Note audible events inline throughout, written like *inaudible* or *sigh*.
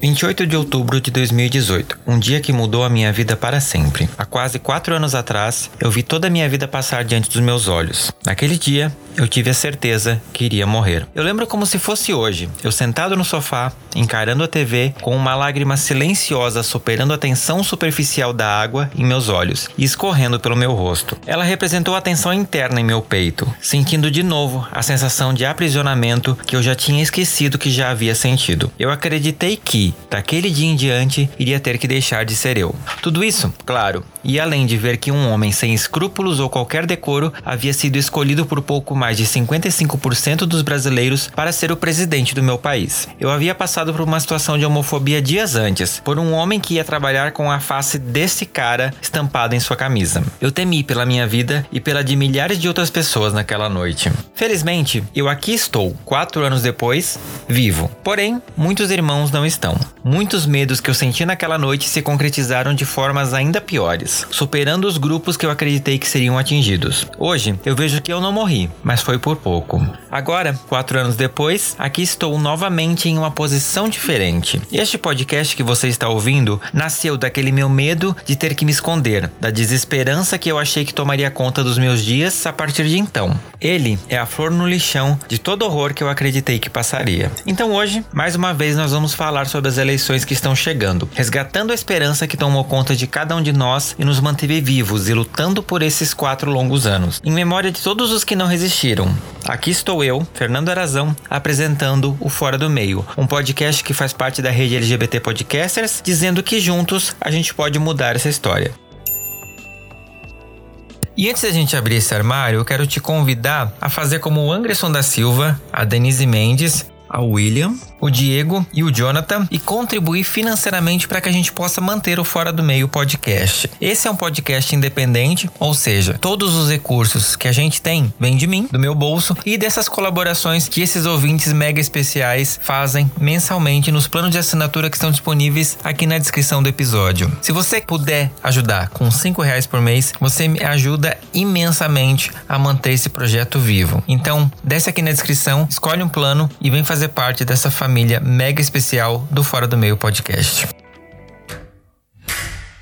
28 de outubro de 2018, um dia que mudou a minha vida para sempre. Há quase quatro anos atrás, eu vi toda a minha vida passar diante dos meus olhos. Naquele dia, eu tive a certeza que iria morrer. Eu lembro como se fosse hoje, eu sentado no sofá, encarando a TV, com uma lágrima silenciosa superando a tensão superficial da água em meus olhos e escorrendo pelo meu rosto. Ela representou a tensão interna em meu peito, sentindo de novo a sensação de aprisionamento que eu já tinha esquecido que já havia sentido. Eu acreditei que, daquele dia em diante, iria ter que deixar de ser eu. Tudo isso, claro, e além de ver que um homem sem escrúpulos ou qualquer decoro havia sido escolhido por pouco mais de 55% dos brasileiros para ser o presidente do meu país. Eu havia passado por uma situação de homofobia dias antes, por um homem que ia trabalhar com a face desse cara estampada em sua camisa. Eu temi pela minha vida e pela de milhares de outras pessoas naquela noite. Felizmente, eu aqui estou, quatro anos depois, vivo. Porém, muitos irmãos não estão. Muitos medos que eu senti naquela noite se concretizaram de formas ainda piores, superando os grupos que eu acreditei que seriam atingidos. Hoje, eu vejo que eu não morri, mas foi por pouco. Agora, quatro anos depois, aqui estou novamente em uma posição diferente. Este podcast que você está ouvindo nasceu daquele meu medo de ter que me esconder, da desesperança que eu achei que tomaria conta dos meus dias a partir de então. Ele é a flor no lixão de todo horror que eu acreditei que passaria. Então hoje, mais uma vez, nós vamos falar sobre as eleições que estão chegando, resgatando a esperança que tomou conta de cada um de nós e nos manteve vivos e lutando por esses quatro longos anos. Em memória de todos os que não resistiram, aqui estou eu, Fernando Arazão, apresentando o Fora do Meio, um podcast que faz parte da rede LGBT Podcasters, dizendo que juntos a gente pode mudar essa história. E antes da gente abrir esse armário, eu quero te convidar a fazer como o Anderson da Silva, a Denise Mendes, a William, o Diego e o Jonathan e contribuir financeiramente para que a gente possa manter o Fora do Meio podcast. Esse é um podcast independente, ou seja, todos os recursos que a gente tem vêm de mim, do meu bolso e dessas colaborações que esses ouvintes mega especiais fazem mensalmente nos planos de assinatura que estão disponíveis aqui na descrição do episódio. Se você puder ajudar com cinco reais por mês, você me ajuda imensamente a manter esse projeto vivo. Então, desce aqui na descrição, escolhe um plano e vem fazer parte dessa família família mega especial do Fora do Meio podcast.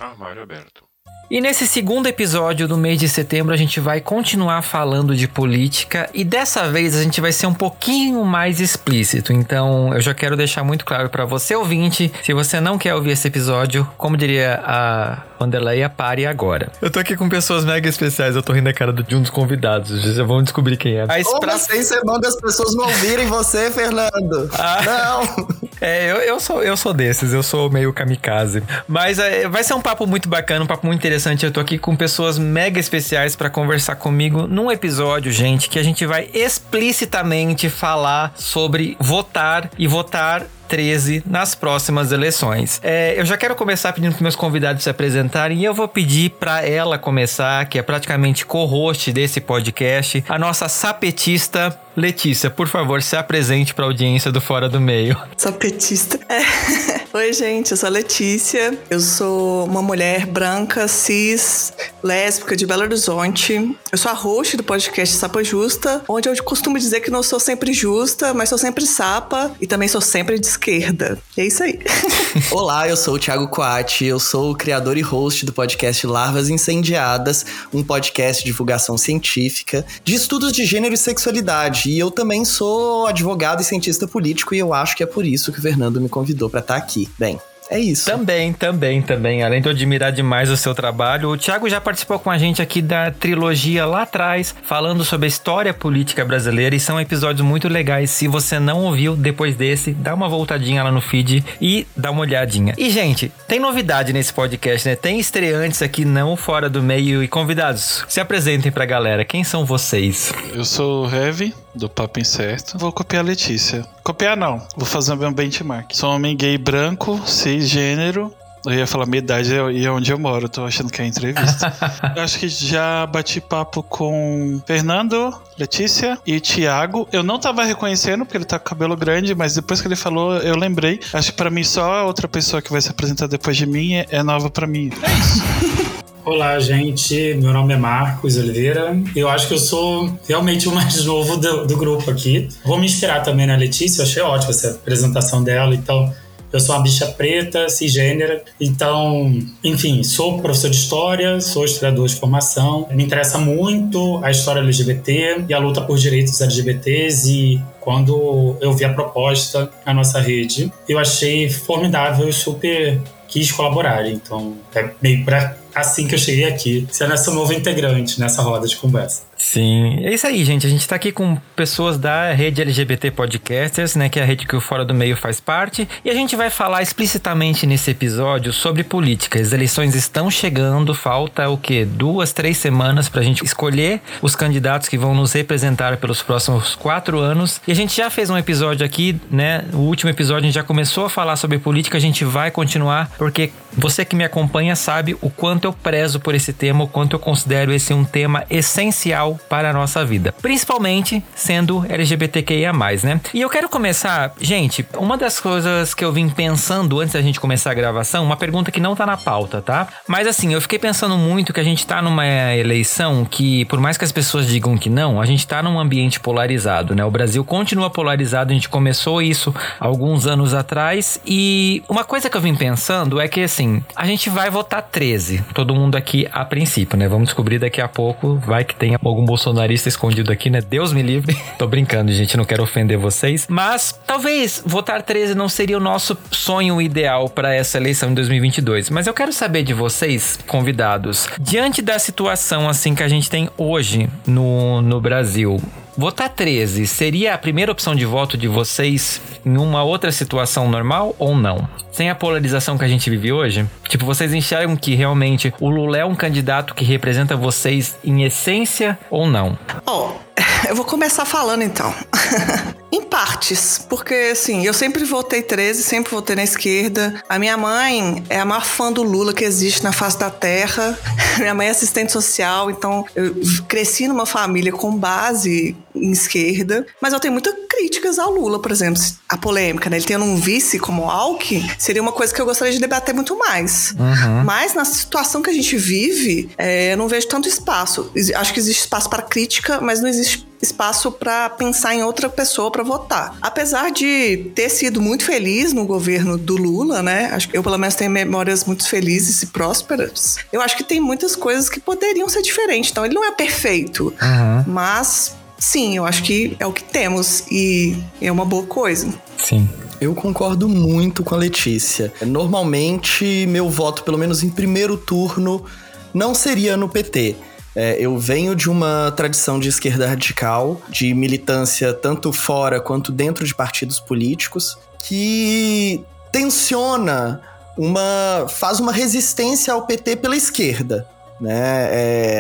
Armário aberto. E nesse segundo episódio do mês de setembro a gente vai continuar falando de política e dessa vez a gente vai ser um pouquinho mais explícito. Então eu já quero deixar muito claro para você ouvinte, se você não quer ouvir esse episódio, como diria a Wanderleia, pare agora. Eu tô aqui com pessoas mega especiais, eu tô rindo da cara de um dos convidados, já vão descobrir quem é. A Como pra... assim você manda as pessoas não ouvirem você, Fernando? *laughs* Ah, não! É, eu, eu, sou, eu sou desses, eu sou meio kamikaze. Mas é, vai ser um papo muito bacana, um papo muito interessante. Eu tô aqui com pessoas mega especiais para conversar comigo num episódio, gente, que a gente vai explicitamente falar sobre votar e votar 13 nas próximas eleições. É, eu já quero começar pedindo para meus convidados se apresentarem e eu vou pedir para ela começar, que é praticamente co-host desse podcast, a nossa sapetista Letícia. Por favor, se apresente para a audiência do Fora do Meio. Sapetista. É. *laughs* Oi, gente, eu sou a Letícia. Eu sou uma mulher branca, cis, lésbica de Belo Horizonte. Eu sou a host do podcast Sapa Justa, onde eu costumo dizer que não sou sempre justa, mas sou sempre sapa e também sou sempre de esquerda. É isso aí. *laughs* Olá, eu sou o Thiago Coati, eu sou o criador e host do podcast Larvas Incendiadas, um podcast de divulgação científica de estudos de gênero e sexualidade. E eu também sou advogado e cientista político e eu acho que é por isso que o Fernando me convidou para estar tá aqui. Bem, é isso. Também, também, também. Além de eu admirar demais o seu trabalho, o Thiago já participou com a gente aqui da trilogia lá atrás, falando sobre a história política brasileira e são episódios muito legais. Se você não ouviu depois desse, dá uma voltadinha lá no feed e dá uma olhadinha. E, gente, tem novidade nesse podcast, né? Tem estreantes aqui não fora do meio e convidados. Se apresentem pra galera. Quem são vocês? Eu sou o Heavy, do Papo Incerto. Vou copiar a Letícia. Copiar não, vou fazer um benchmark. Sou homem gay branco, cisgênero, eu ia falar minha idade e onde eu moro, tô achando que é entrevista. *laughs* eu acho que já bati papo com Fernando, Letícia e Thiago. Eu não tava reconhecendo porque ele tá com cabelo grande, mas depois que ele falou, eu lembrei. Acho que para mim só a outra pessoa que vai se apresentar depois de mim é, é nova para mim. É isso. *laughs* Olá, gente. Meu nome é Marcos Oliveira. Eu acho que eu sou realmente o mais *laughs* novo do, do grupo aqui. Vou me inspirar também na Letícia. Eu achei ótima essa apresentação dela. Então, eu sou uma bicha preta, cisgênera, então, enfim, sou professor de história, sou historiador de formação. Me interessa muito a história LGBT e a luta por direitos LGBTs e quando eu vi a proposta na nossa rede, eu achei formidável e super quis colaborar. Então, é meio para assim que eu cheguei aqui, sendo essa nova integrante nessa roda de conversa. Sim, é isso aí, gente. A gente tá aqui com pessoas da rede LGBT Podcasters, né, que é a rede que o Fora do Meio faz parte, e a gente vai falar explicitamente nesse episódio sobre política. As eleições estão chegando, falta o quê? Duas, três semanas pra gente escolher os candidatos que vão nos representar pelos próximos quatro anos. E a gente já fez um episódio aqui, né? O último episódio a gente já começou a falar sobre política, a gente vai continuar, porque você que me acompanha sabe o quanto eu prezo por esse tema, o quanto eu considero esse um tema essencial para a nossa vida, principalmente sendo LGBTQIA+, né? E eu quero começar, gente, uma das coisas que eu vim pensando antes da gente começar a gravação, uma pergunta que não tá na pauta, tá? Mas assim, eu fiquei pensando muito que a gente tá numa eleição que, por mais que as pessoas digam que não, a gente tá num ambiente polarizado, né? O Brasil continua polarizado, a gente começou isso alguns anos atrás e uma coisa que eu vim pensando é que assim, a gente vai votar 13, todo mundo aqui a princípio, né? Vamos descobrir daqui a pouco, vai que tenha algum bolsonarista escondido aqui, né? Deus me livre. *laughs* Tô brincando, gente, não quero ofender vocês. Mas talvez votar 13 não seria o nosso sonho ideal para essa eleição de 2022. Mas eu quero saber de vocês, convidados, diante da situação assim que a gente tem hoje no, no Brasil, Votar 13 seria a primeira opção de voto de vocês em uma outra situação normal ou não? Sem a polarização que a gente vive hoje? Tipo, vocês enxergam que realmente o Lula é um candidato que representa vocês em essência ou não? Ó, oh, *laughs* eu vou começar falando então. *laughs* em partes, porque assim, eu sempre votei 13, sempre votei na esquerda. A minha mãe é a maior fã do Lula que existe na face da terra. *laughs* minha mãe é assistente social, então eu cresci numa família com base em esquerda, mas eu tenho muitas críticas ao Lula, por exemplo, a polêmica, né? Ele tendo um vice como Alckmin, seria uma coisa que eu gostaria de debater muito mais. Uhum. Mas na situação que a gente vive, é, eu não vejo tanto espaço. Acho que existe espaço para crítica, mas não existe espaço para pensar em outra pessoa para votar. Apesar de ter sido muito feliz no governo do Lula, né? Acho que eu pelo menos tenho memórias muito felizes e prósperas. Eu acho que tem muitas coisas que poderiam ser diferentes. Então ele não é perfeito, uhum. mas sim, eu acho que é o que temos e é uma boa coisa. Sim. Eu concordo muito com a Letícia. Normalmente, meu voto, pelo menos em primeiro turno, não seria no PT. É, eu venho de uma tradição de esquerda radical, de militância tanto fora quanto dentro de partidos políticos, que tensiona uma. faz uma resistência ao PT pela esquerda né?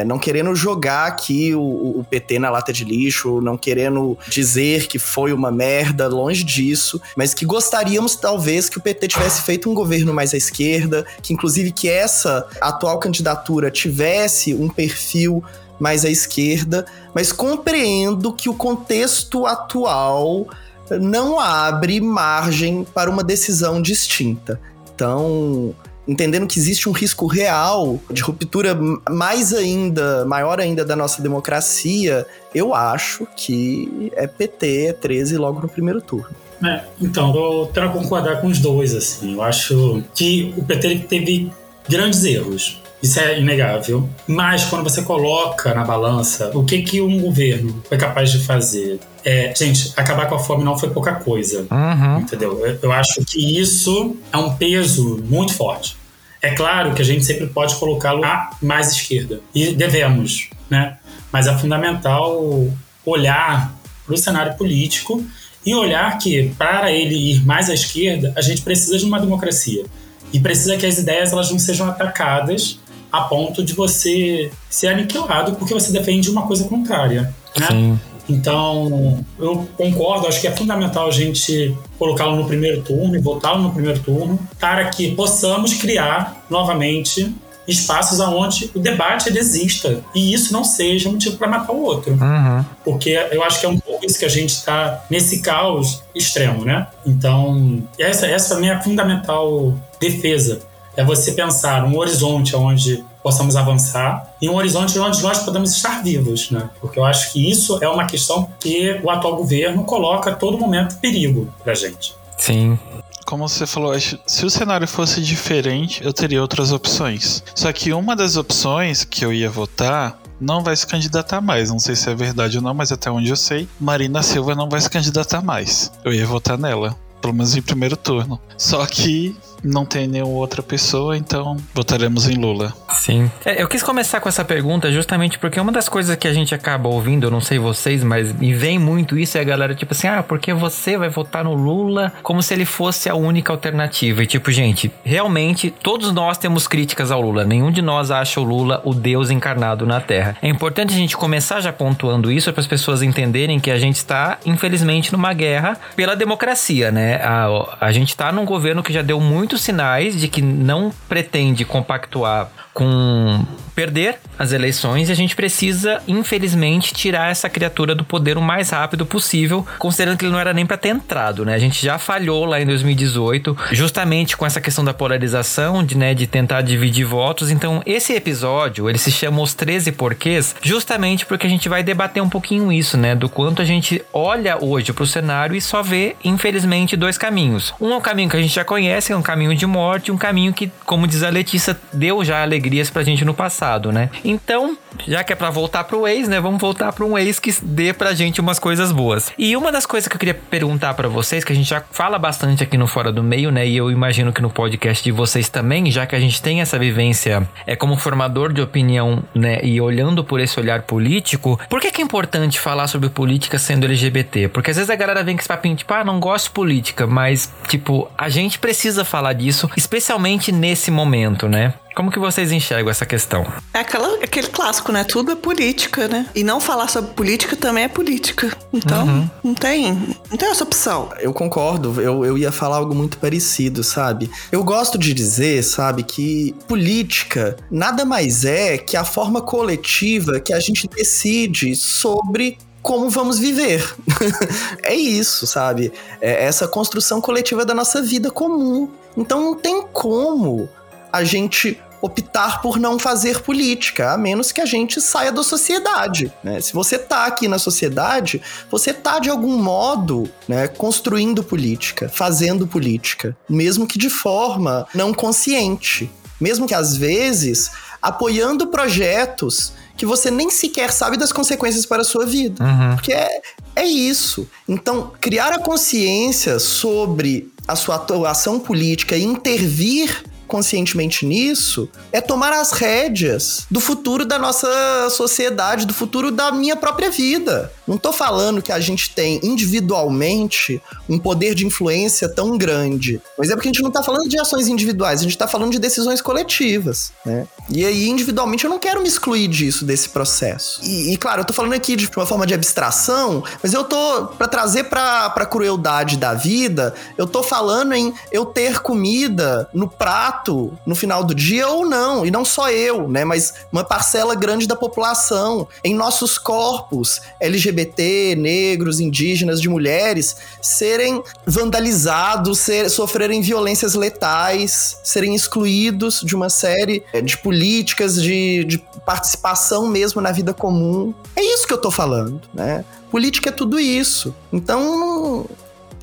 É, não querendo jogar aqui o, o, PT na lata de lixo, não querendo dizer que foi uma merda, longe disso, mas que gostaríamos talvez que o PT tivesse feito um governo mais à esquerda, que inclusive que essa atual candidatura tivesse um perfil mais à esquerda, mas compreendo que o contexto atual não abre margem para uma decisão distinta. Então, entendendo que existe um risco real de ruptura mais ainda, maior ainda da nossa democracia, eu acho que é PT, é 13 logo no primeiro turno. É, então, eu quero concordar com os dois, assim. Eu acho que o PT teve grandes erros. Isso é inegável. Mas quando você coloca na balança o que, que um governo foi capaz de fazer. É, gente, acabar com a fome não foi pouca coisa. Uhum. Entendeu? Eu, eu acho que isso é um peso muito forte. É claro que a gente sempre pode colocá-lo à mais esquerda. E devemos, né? Mas é fundamental olhar para o cenário político e olhar que, para ele ir mais à esquerda, a gente precisa de uma democracia. E precisa que as ideias elas não sejam atacadas a ponto de você ser aniquilado porque você defende uma coisa contrária. Né? Sim. Então, eu concordo, acho que é fundamental a gente colocá-lo no primeiro turno e votá-lo no primeiro turno, para que possamos criar novamente espaços onde o debate ele exista e isso não seja um motivo para matar o outro. Uhum. Porque eu acho que é um pouco isso que a gente está nesse caos extremo, né? Então, essa, essa é a minha fundamental defesa. É você pensar um horizonte onde possamos avançar e um horizonte onde nós podemos estar vivos, né? Porque eu acho que isso é uma questão que o atual governo coloca a todo momento perigo para gente. Sim como você falou, se o cenário fosse diferente, eu teria outras opções. Só que uma das opções que eu ia votar não vai se candidatar mais. Não sei se é verdade ou não, mas até onde eu sei, Marina Silva não vai se candidatar mais. Eu ia votar nela, pelo menos em primeiro turno. Só que não tem nenhuma outra pessoa, então votaremos em Lula. Sim. É, eu quis começar com essa pergunta justamente porque uma das coisas que a gente acaba ouvindo, eu não sei vocês, mas me vem muito isso, é a galera tipo assim, ah, porque você vai votar no Lula como se ele fosse a única alternativa. E tipo, gente, realmente todos nós temos críticas ao Lula. Nenhum de nós acha o Lula o Deus encarnado na Terra. É importante a gente começar já pontuando isso para as pessoas entenderem que a gente está, infelizmente, numa guerra pela democracia, né? A, a gente está num governo que já deu muitos sinais de que não pretende compactuar com perder as eleições e a gente precisa, infelizmente, tirar essa criatura do poder o mais rápido possível, considerando que ele não era nem para ter entrado, né? A gente já falhou lá em 2018, justamente com essa questão da polarização, de, né, de tentar dividir votos. Então, esse episódio, ele se chama Os 13 Porquês, justamente porque a gente vai debater um pouquinho isso, né? Do quanto a gente olha hoje pro cenário e só vê, infelizmente, dois caminhos. Um é um caminho que a gente já conhece, é um caminho de morte, um caminho que, como diz a Letícia, deu já alegrias pra gente no passado né? Então, já que é para voltar pro ex, né? Vamos voltar para um ex que dê pra gente umas coisas boas. E uma das coisas que eu queria perguntar para vocês, que a gente já fala bastante aqui no Fora do Meio, né? E eu imagino que no podcast de vocês também, já que a gente tem essa vivência é como formador de opinião, né? E olhando por esse olhar político, por que, que é importante falar sobre política sendo LGBT? Porque às vezes a galera vem com esse papinho, tipo, ah, não gosto de política, mas, tipo, a gente precisa falar disso, especialmente nesse momento, né? Como que vocês enxergam essa questão? É aquela, aquele clássico, né? Tudo é política, né? E não falar sobre política também é política. Então, uhum. não tem não tem essa opção. Eu concordo, eu, eu ia falar algo muito parecido, sabe? Eu gosto de dizer, sabe, que política nada mais é que a forma coletiva que a gente decide sobre como vamos viver. *laughs* é isso, sabe? É essa construção coletiva da nossa vida comum. Então não tem como a gente optar por não fazer política, a menos que a gente saia da sociedade. Né? Se você tá aqui na sociedade, você tá de algum modo né, construindo política, fazendo política, mesmo que de forma não consciente, mesmo que às vezes apoiando projetos que você nem sequer sabe das consequências para a sua vida. Uhum. Porque é, é isso. Então, criar a consciência sobre a sua atuação política e intervir conscientemente nisso é tomar as rédeas do futuro da nossa sociedade, do futuro da minha própria vida. Não tô falando que a gente tem individualmente um poder de influência tão grande, mas é porque a gente não tá falando de ações individuais, a gente tá falando de decisões coletivas, né? E aí, individualmente, eu não quero me excluir disso, desse processo. E, e claro, eu tô falando aqui de uma forma de abstração, mas eu tô, para trazer pra, pra crueldade da vida, eu tô falando em eu ter comida no prato no final do dia ou não, e não só eu, né? Mas uma parcela grande da população, em nossos corpos, LGBT, negros, indígenas, de mulheres, serem vandalizados, ser, sofrerem violências letais, serem excluídos de uma série de políticas políticas, de, de participação mesmo na vida comum. É isso que eu tô falando, né? Política é tudo isso. Então,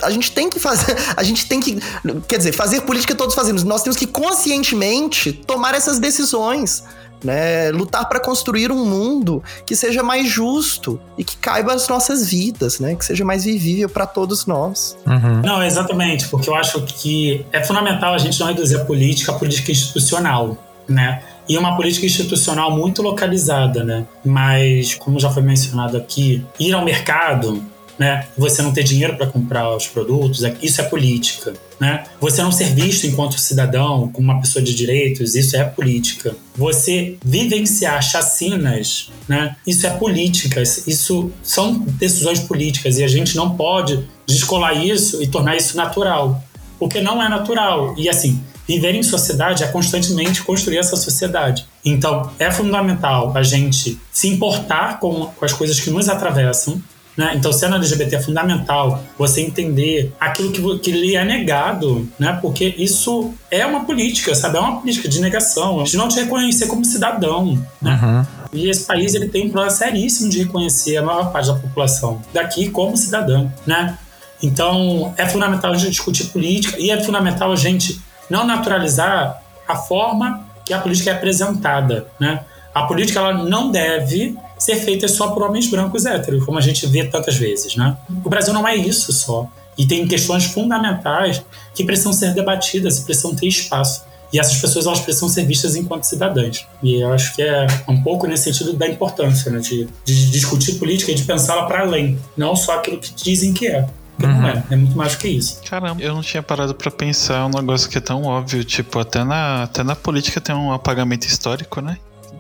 a gente tem que fazer, *laughs* a gente tem que, quer dizer, fazer política todos fazemos. Nós temos que conscientemente tomar essas decisões, né? Lutar para construir um mundo que seja mais justo e que caiba as nossas vidas, né? Que seja mais vivível para todos nós. Uhum. Não, exatamente, porque eu acho que é fundamental a gente não reduzir a política a política institucional, né? e uma política institucional muito localizada, né? Mas, como já foi mencionado aqui, ir ao mercado, né? Você não ter dinheiro para comprar os produtos, é, isso é política. Né? Você não ser visto enquanto cidadão, como uma pessoa de direitos, isso é política. Você vivenciar chacinas, né? isso é política, isso são decisões políticas e a gente não pode descolar isso e tornar isso natural, porque não é natural. E assim, viver em sociedade é constantemente construir essa sociedade. Então, é fundamental a gente se importar com, com as coisas que nos atravessam, né? Então, sendo LGBT é fundamental você entender aquilo que, que lhe é negado, né? porque isso é uma política, sabe? É uma política de negação, de não te reconhecer como cidadão. Né? Uhum. E esse país ele tem um problema seríssimo de reconhecer a maior parte da população daqui como cidadã. Né? Então, é fundamental a gente discutir política e é fundamental a gente não naturalizar a forma que a política é apresentada. Né? A política ela não deve ser feitas só por homens brancos héteros, como a gente vê tantas vezes, né? O Brasil não é isso só. E tem questões fundamentais que precisam ser debatidas precisam ter espaço. E essas pessoas elas precisam ser vistas enquanto cidadãs. E eu acho que é um pouco nesse sentido da importância né, de, de discutir política e de pensá-la para além, não só aquilo que dizem que é. Uhum. é, é muito mais que isso. Caramba, eu não tinha parado para pensar um negócio que é tão óbvio. Tipo, até na, até na política tem um apagamento histórico, né?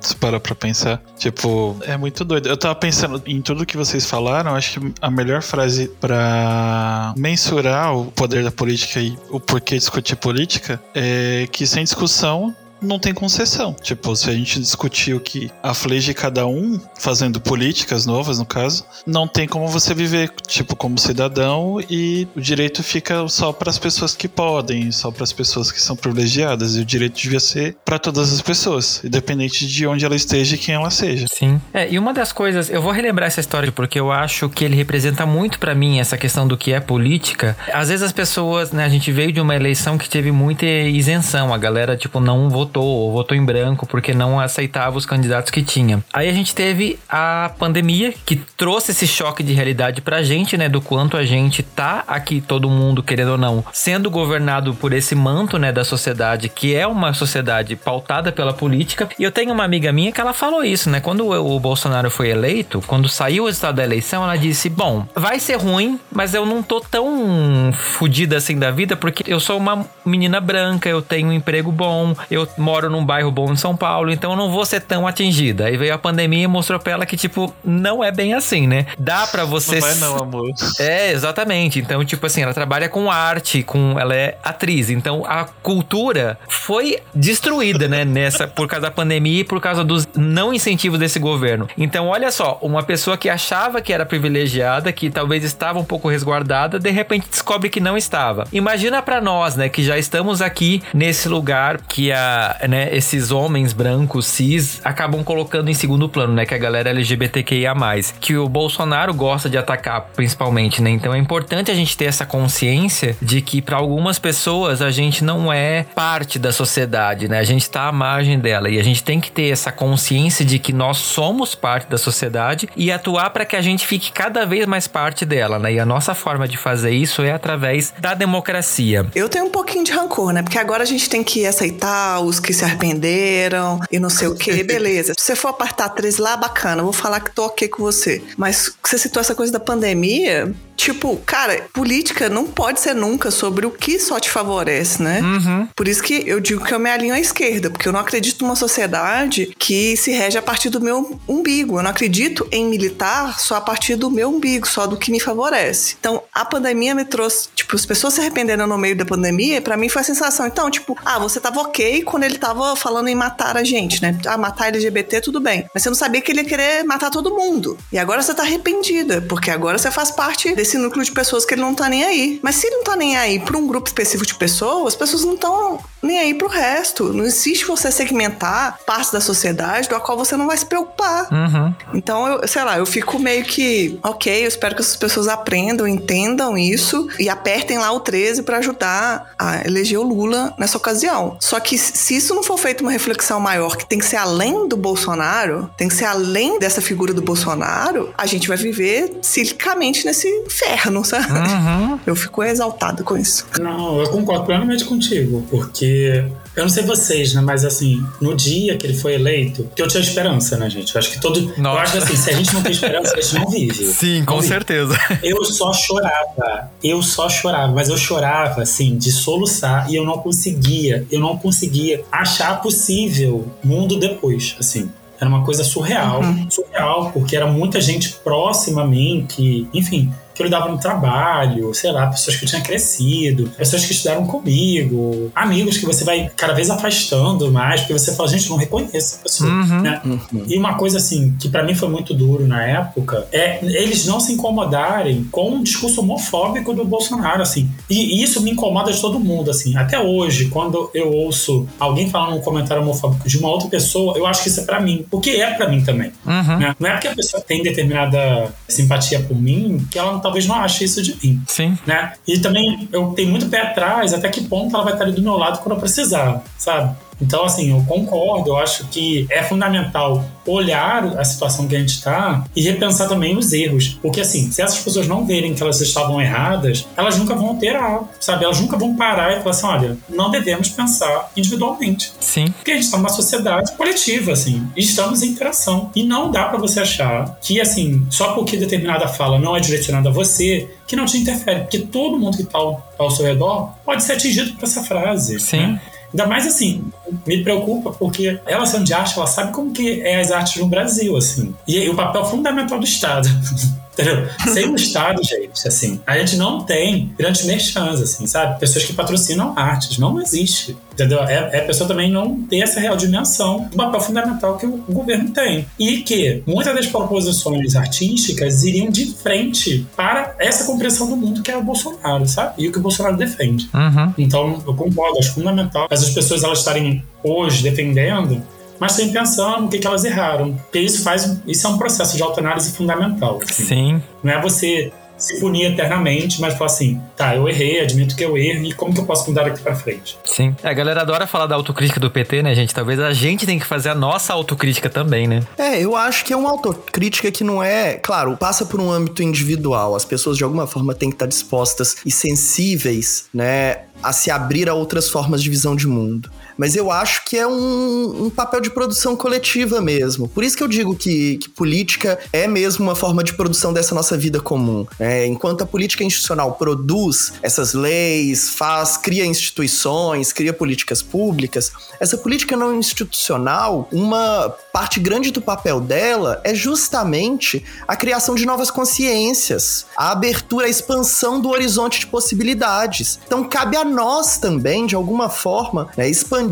Se parar pra pensar. Tipo, é muito doido. Eu tava pensando em tudo que vocês falaram, acho que a melhor frase para mensurar o poder da política e o porquê discutir política é que sem discussão não tem concessão. Tipo, se a gente discutir o que aflige cada um, fazendo políticas novas, no caso, não tem como você viver, tipo, como cidadão e o direito fica só para as pessoas que podem, só para as pessoas que são privilegiadas. E o direito devia ser para todas as pessoas, independente de onde ela esteja e quem ela seja. Sim. É, e uma das coisas, eu vou relembrar essa história porque eu acho que ele representa muito para mim essa questão do que é política. Às vezes as pessoas, né, a gente veio de uma eleição que teve muita isenção, a galera, tipo, não votou votou ou votou em branco porque não aceitava os candidatos que tinha. Aí a gente teve a pandemia que trouxe esse choque de realidade pra gente, né, do quanto a gente tá aqui todo mundo querendo ou não, sendo governado por esse manto, né, da sociedade, que é uma sociedade pautada pela política. E eu tenho uma amiga minha que ela falou isso, né? Quando o Bolsonaro foi eleito, quando saiu o resultado da eleição, ela disse: "Bom, vai ser ruim, mas eu não tô tão fodida assim da vida porque eu sou uma menina branca, eu tenho um emprego bom, eu moro num bairro bom em São Paulo, então eu não vou ser tão atingida. Aí veio a pandemia e mostrou pra ela que, tipo, não é bem assim, né? Dá para você. Não vai não, amor. É, exatamente. Então, tipo assim, ela trabalha com arte, com. Ela é atriz. Então a cultura foi destruída, né? *laughs* Nessa, por causa da pandemia e por causa dos não incentivos desse governo. Então, olha só, uma pessoa que achava que era privilegiada, que talvez estava um pouco resguardada, de repente descobre que não estava. Imagina para nós, né, que já estamos aqui nesse lugar que a né, esses homens brancos, cis, acabam colocando em segundo plano, né? Que a galera LGBTQIA. Que o Bolsonaro gosta de atacar, principalmente, né? Então é importante a gente ter essa consciência de que, para algumas pessoas, a gente não é parte da sociedade, né? A gente tá à margem dela. E a gente tem que ter essa consciência de que nós somos parte da sociedade e atuar para que a gente fique cada vez mais parte dela, né? E a nossa forma de fazer isso é através da democracia. Eu tenho um pouquinho de rancor, né? Porque agora a gente tem que aceitar os que se arrependeram e não sei o que, *laughs* beleza. Se você for apartar três lá, bacana, vou falar que tô ok com você. Mas você citou essa coisa da pandemia, Tipo, cara, política não pode ser nunca sobre o que só te favorece, né? Uhum. Por isso que eu digo que eu me alinho à esquerda, porque eu não acredito numa sociedade que se rege a partir do meu umbigo. Eu não acredito em militar só a partir do meu umbigo, só do que me favorece. Então, a pandemia me trouxe, tipo, as pessoas se arrependeram no meio da pandemia, para mim foi a sensação. Então, tipo, ah, você tava ok quando ele tava falando em matar a gente, né? Ah, matar LGBT, tudo bem. Mas você não sabia que ele ia querer matar todo mundo. E agora você tá arrependida, porque agora você faz parte desse núcleo de pessoas que ele não tá nem aí. Mas se ele não tá nem aí pra um grupo específico de pessoas, as pessoas não estão nem aí pro resto. Não existe você segmentar partes da sociedade do qual você não vai se preocupar. Uhum. Então, eu, sei lá, eu fico meio que, ok, eu espero que essas pessoas aprendam, entendam isso e apertem lá o 13 para ajudar a eleger o Lula nessa ocasião. Só que se isso não for feito uma reflexão maior, que tem que ser além do Bolsonaro, tem que ser além dessa figura do Bolsonaro, a gente vai viver cilicamente nesse inferno, sabe? Uhum. Eu fico exaltado com isso. Não, eu concordo plenamente contigo, porque Eu não sei vocês, né? Mas assim, no dia que ele foi eleito, que eu tinha esperança, né, gente? Eu acho que todo. Nossa. Eu acho que assim, se a gente não tem esperança, a gente não vive. *laughs* Sim, Não com vive. certeza. Eu só chorava. Eu só chorava. Mas eu chorava, assim, de soluçar. E eu não conseguia. Eu não conseguia achar possível mundo depois, assim. Era uma coisa surreal. Surreal, porque era muita gente próxima a mim que, enfim, que eu lidava no trabalho, sei lá, pessoas que eu tinha crescido, pessoas que estudaram comigo, amigos que você vai cada vez afastando mais, porque você fala, gente, eu não reconheço essa pessoa, Uhum. né? E uma coisa assim, que pra mim foi muito duro na época, é eles não se incomodarem com o discurso homofóbico do Bolsonaro, assim. E, e isso me incomoda de todo mundo, assim. Até hoje, quando eu ouço alguém falando um comentário homofóbico de uma outra pessoa, eu acho que isso é pra mim. Porque é pra mim também. Uhum. né? Não é porque a pessoa tem determinada simpatia por mim que ela talvez não ache isso de mim. Sim. Né? E também eu tenho muito pé atrás até que ponto ela vai estar ali do meu lado quando eu precisar, sabe? Então, assim, eu concordo, eu acho que é fundamental olhar a situação que a gente está e repensar também os erros. Porque, assim, se essas pessoas não verem que elas estavam erradas, elas nunca vão alterar, sabe? Elas nunca vão parar e falar assim: olha, não devemos pensar individualmente. Sim. Porque a gente está numa sociedade coletiva, assim, e estamos em interação. E não dá pra você achar que, assim, só porque determinada fala não é direcionada a você, que não te interfere. Porque todo mundo que está ao, ao seu redor pode ser atingido por essa frase. Sim. né? Ainda mais assim, me preocupa porque ela sendo de arte, ela sabe como que é as artes no Brasil, assim. E, e o papel fundamental do Estado. *laughs* Entendeu? Sem o Estado, gente, assim, a gente não tem grandes merchans, assim, sabe? Pessoas que patrocinam artes. Não existe. Entendeu? É, é a pessoa também não ter essa real dimensão do papel fundamental que o governo tem. E que muitas das proposições artísticas iriam de frente para essa compreensão do mundo que é o Bolsonaro, sabe? E o que o Bolsonaro defende. Uhum. Então, eu concordo, acho fundamental essas pessoas elas estarem hoje defendendo, mas também pensando no que, que elas erraram. Porque isso faz. Isso é um processo de autoanálise fundamental. assim. Sim. Não é você se punir eternamente, mas falar assim, tá, eu errei, admito que eu erro, e como que eu posso mudar daqui pra frente? Sim. É, a galera adora falar da autocrítica do PT, né, gente? Talvez a gente tenha que fazer a nossa autocrítica também, né? É, eu acho que é uma autocrítica que não é. Claro, passa por um âmbito individual. As pessoas, de alguma forma, têm que estar dispostas e sensíveis, né, a se abrir a outras formas de visão de mundo. Mas eu acho que é um, um papel de produção coletiva mesmo. Por isso que eu digo que, que política é mesmo uma forma de produção dessa nossa vida comum. né? enquanto a política institucional produz essas leis, faz, cria instituições, cria políticas públicas, essa política não institucional, uma parte grande do papel dela é justamente a criação de novas consciências, a abertura, a expansão do horizonte de possibilidades. Então cabe a nós também, de alguma forma, né, expandir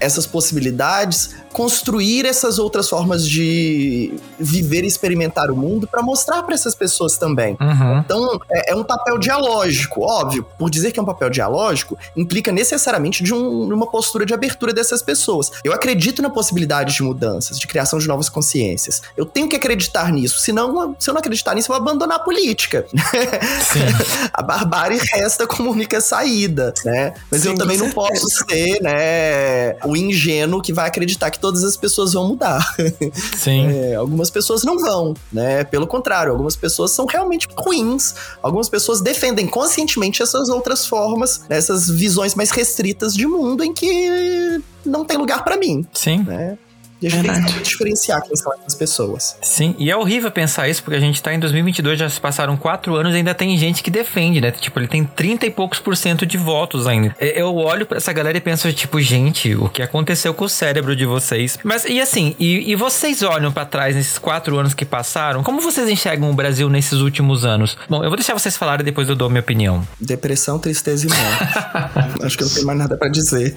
essas possibilidades, construir essas outras formas de viver e experimentar o mundo para mostrar para essas pessoas também. Uhum. Então, é, é um papel dialógico, óbvio. Por dizer que é um papel dialógico, implica necessariamente de, um- uma postura de abertura dessas pessoas. Eu acredito na possibilidade de mudanças, de criação de novas consciências. Eu tenho que acreditar nisso, senão, se eu não acreditar nisso, eu vou abandonar a política. *laughs* a barbárie resta como única saída, né? Mas Sim, eu também não posso ser, né, o ingênuo que vai acreditar que todas as pessoas vão mudar. *laughs* Sim. É, algumas pessoas não vão, né? Pelo contrário, algumas pessoas são realmente ruins. Algumas pessoas defendem conscientemente essas outras formas, essas visões mais restritas de mundo em que não tem lugar pra mim, Sim. né? E a gente tem que Verdade. saber diferenciar quem são essas pessoas. Sim, e é horrível pensar isso, porque a gente tá em 2022, já se passaram quatro anos e ainda tem gente que defende, né? Tipo, ele tem 30 e poucos por cento de votos ainda. É, Eu olho pra essa galera e penso, tipo, gente, o que aconteceu com o cérebro de vocês? Mas, e assim, e, e vocês olham pra trás nesses quatro anos que passaram, como vocês enxergam o Brasil nesses últimos anos? Bom, eu vou deixar vocês falarem e depois eu dou minha opinião. Depressão, tristeza e morte. *laughs* Acho que eu não tenho mais nada pra dizer.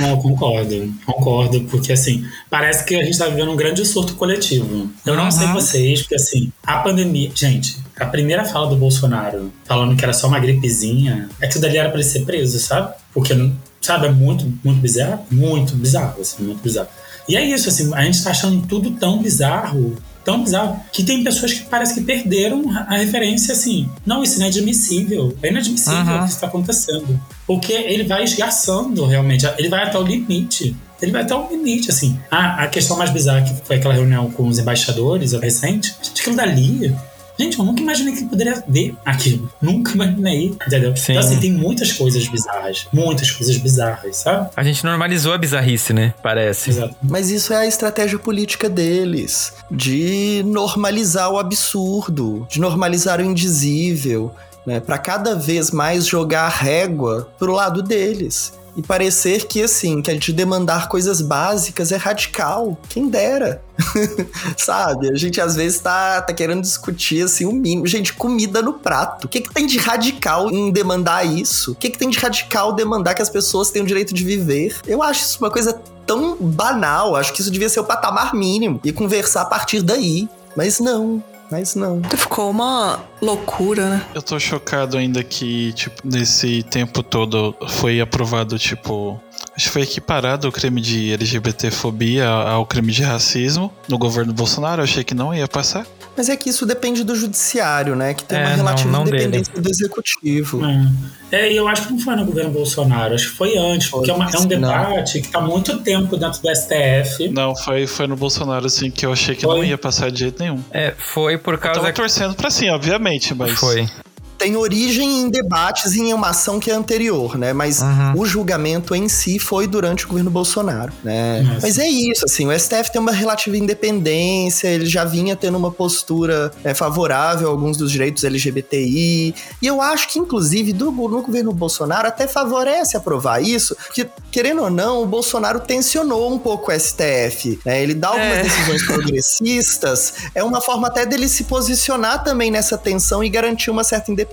Não, concordo, concordo, porque assim, parece que a gente tá vivendo um grande surto coletivo. Eu não sei Uhum. vocês, porque assim, a pandemia. Gente, a primeira fala do Bolsonaro falando que era só uma gripezinha, é que dali era pra ele ser preso, sabe? Porque, sabe, é muito, muito bizarro. Muito bizarro, assim, muito bizarro. E é isso, assim, a gente tá achando tudo tão bizarro. Tão bizarro que tem pessoas que parece que perderam a a referência assim. Não, isso não é admissível. É inadmissível Uhum. o que está acontecendo. Porque ele vai esgarçando realmente. Ele vai até o limite. Ele vai até o limite, assim. Ah, a questão mais bizarra que foi aquela reunião com os embaixadores, a recente. Gente, aquilo dali Gente, eu nunca imaginei que poderia ver aquilo. *laughs* Nunca imaginei, entendeu? Sim. Então, assim, tem muitas coisas bizarras. Muitas coisas bizarras, sabe? A gente normalizou a bizarrice, né? Parece. Exato. Mas isso é a estratégia política deles, de normalizar o absurdo, de normalizar o indizível, né, para cada vez mais jogar a régua pro lado deles. E parecer que, assim, que a gente demandar coisas básicas é radical. Quem dera. *laughs* Sabe? A gente às vezes tá, tá querendo discutir, assim, o mínimo. Gente, comida no prato. O que, que tem de radical em demandar isso? O que, que tem de radical demandar que as pessoas tenham o direito de viver? Eu acho isso uma coisa tão banal. Acho que isso devia ser o patamar mínimo. E conversar a partir daí. Mas não. Mas não. Ficou uma loucura, né? Eu tô chocado ainda que, tipo, nesse tempo todo foi aprovado, tipo. Acho que foi equiparado o crime de LGBTfobia ao crime de racismo no governo Bolsonaro. Eu achei que não ia passar. Mas é que isso depende do judiciário, né? Que tem É, uma não- relativa não independência do executivo. É, e eu acho que não foi no governo Bolsonaro, acho que foi antes, porque é, uma- é um Não. debate que tá há muito tempo dentro do STF. Não, foi, foi no Bolsonaro, assim, que eu achei que não Foi? ia passar de jeito nenhum. É, foi por Eu causa tava que torcendo pra sim, obviamente, mas. foi. Tem origem em debates e em uma ação que é anterior, né? Mas Uhum. o julgamento em si foi durante o governo Bolsonaro, né? Nossa. Mas é isso, assim, o STF tem uma relativa independência, ele já vinha tendo uma postura é, favorável a alguns dos direitos LGBTI, e eu acho que, inclusive, do, no governo Bolsonaro até favorece aprovar isso, porque, querendo ou não, o Bolsonaro tensionou um pouco o STF, né? Ele dá algumas É. decisões progressistas, é uma forma até dele se posicionar também nessa tensão e garantir uma certa independência,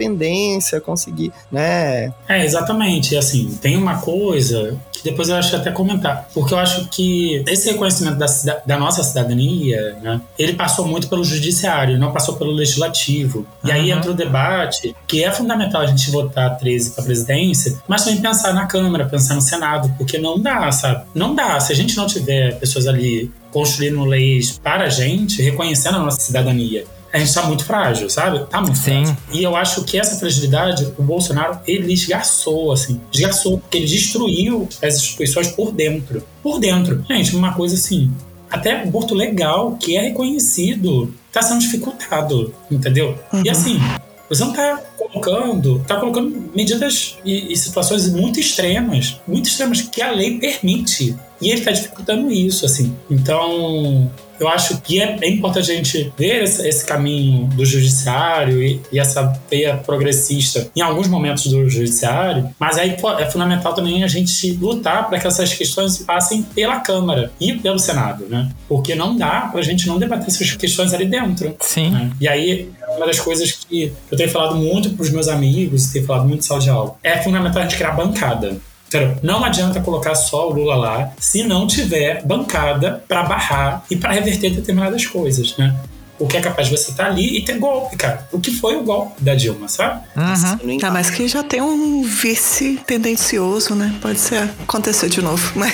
conseguir, né? É, exatamente. E assim, tem uma coisa que depois eu acho até comentar. Porque eu acho que esse reconhecimento da, da nossa cidadania, né, ele passou muito pelo judiciário, não passou pelo legislativo. E aí Uhum. entra o debate que é fundamental a gente votar 13 para presidência, mas também pensar na Câmara, pensar no Senado, porque não dá, sabe? Não dá. Se a gente não tiver pessoas ali construindo leis para a gente, reconhecendo a nossa cidadania, a gente tá muito frágil, sabe? Tá muito Sim. frágil. E eu acho que essa fragilidade, o Bolsonaro, ele esgarçou, assim. Esgarçou, porque ele destruiu as instituições por dentro. Por dentro. Gente, uma coisa assim. Até o aborto legal, que é reconhecido, tá sendo dificultado, entendeu? E assim, você não tá colocando, tá colocando medidas e, e situações muito extremas, muito extremas, que a lei permite. E ele tá dificultando isso, assim. Então, eu acho que é, é importante a gente ver esse, esse caminho do judiciário e, e essa veia progressista em alguns momentos do judiciário, mas aí é fundamental também a gente lutar para que essas questões passem pela Câmara e pelo Senado, né? Porque não dá pra gente não debater essas questões ali dentro. Sim. né? E aí, uma das coisas que eu tenho falado muito pros meus amigos, e tenho falado muito em sala de aula, é fundamental a gente criar bancada. Entendeu? Não adianta colocar só o Lula lá se não tiver bancada para barrar e para reverter determinadas coisas, né? O que é capaz de você estar ali e ter golpe, cara. O que foi o golpe da Dilma, sabe? Uhum. Ah, mas que já tem um vice tendencioso, né? Pode ser acontecer de novo. *laughs* Mas,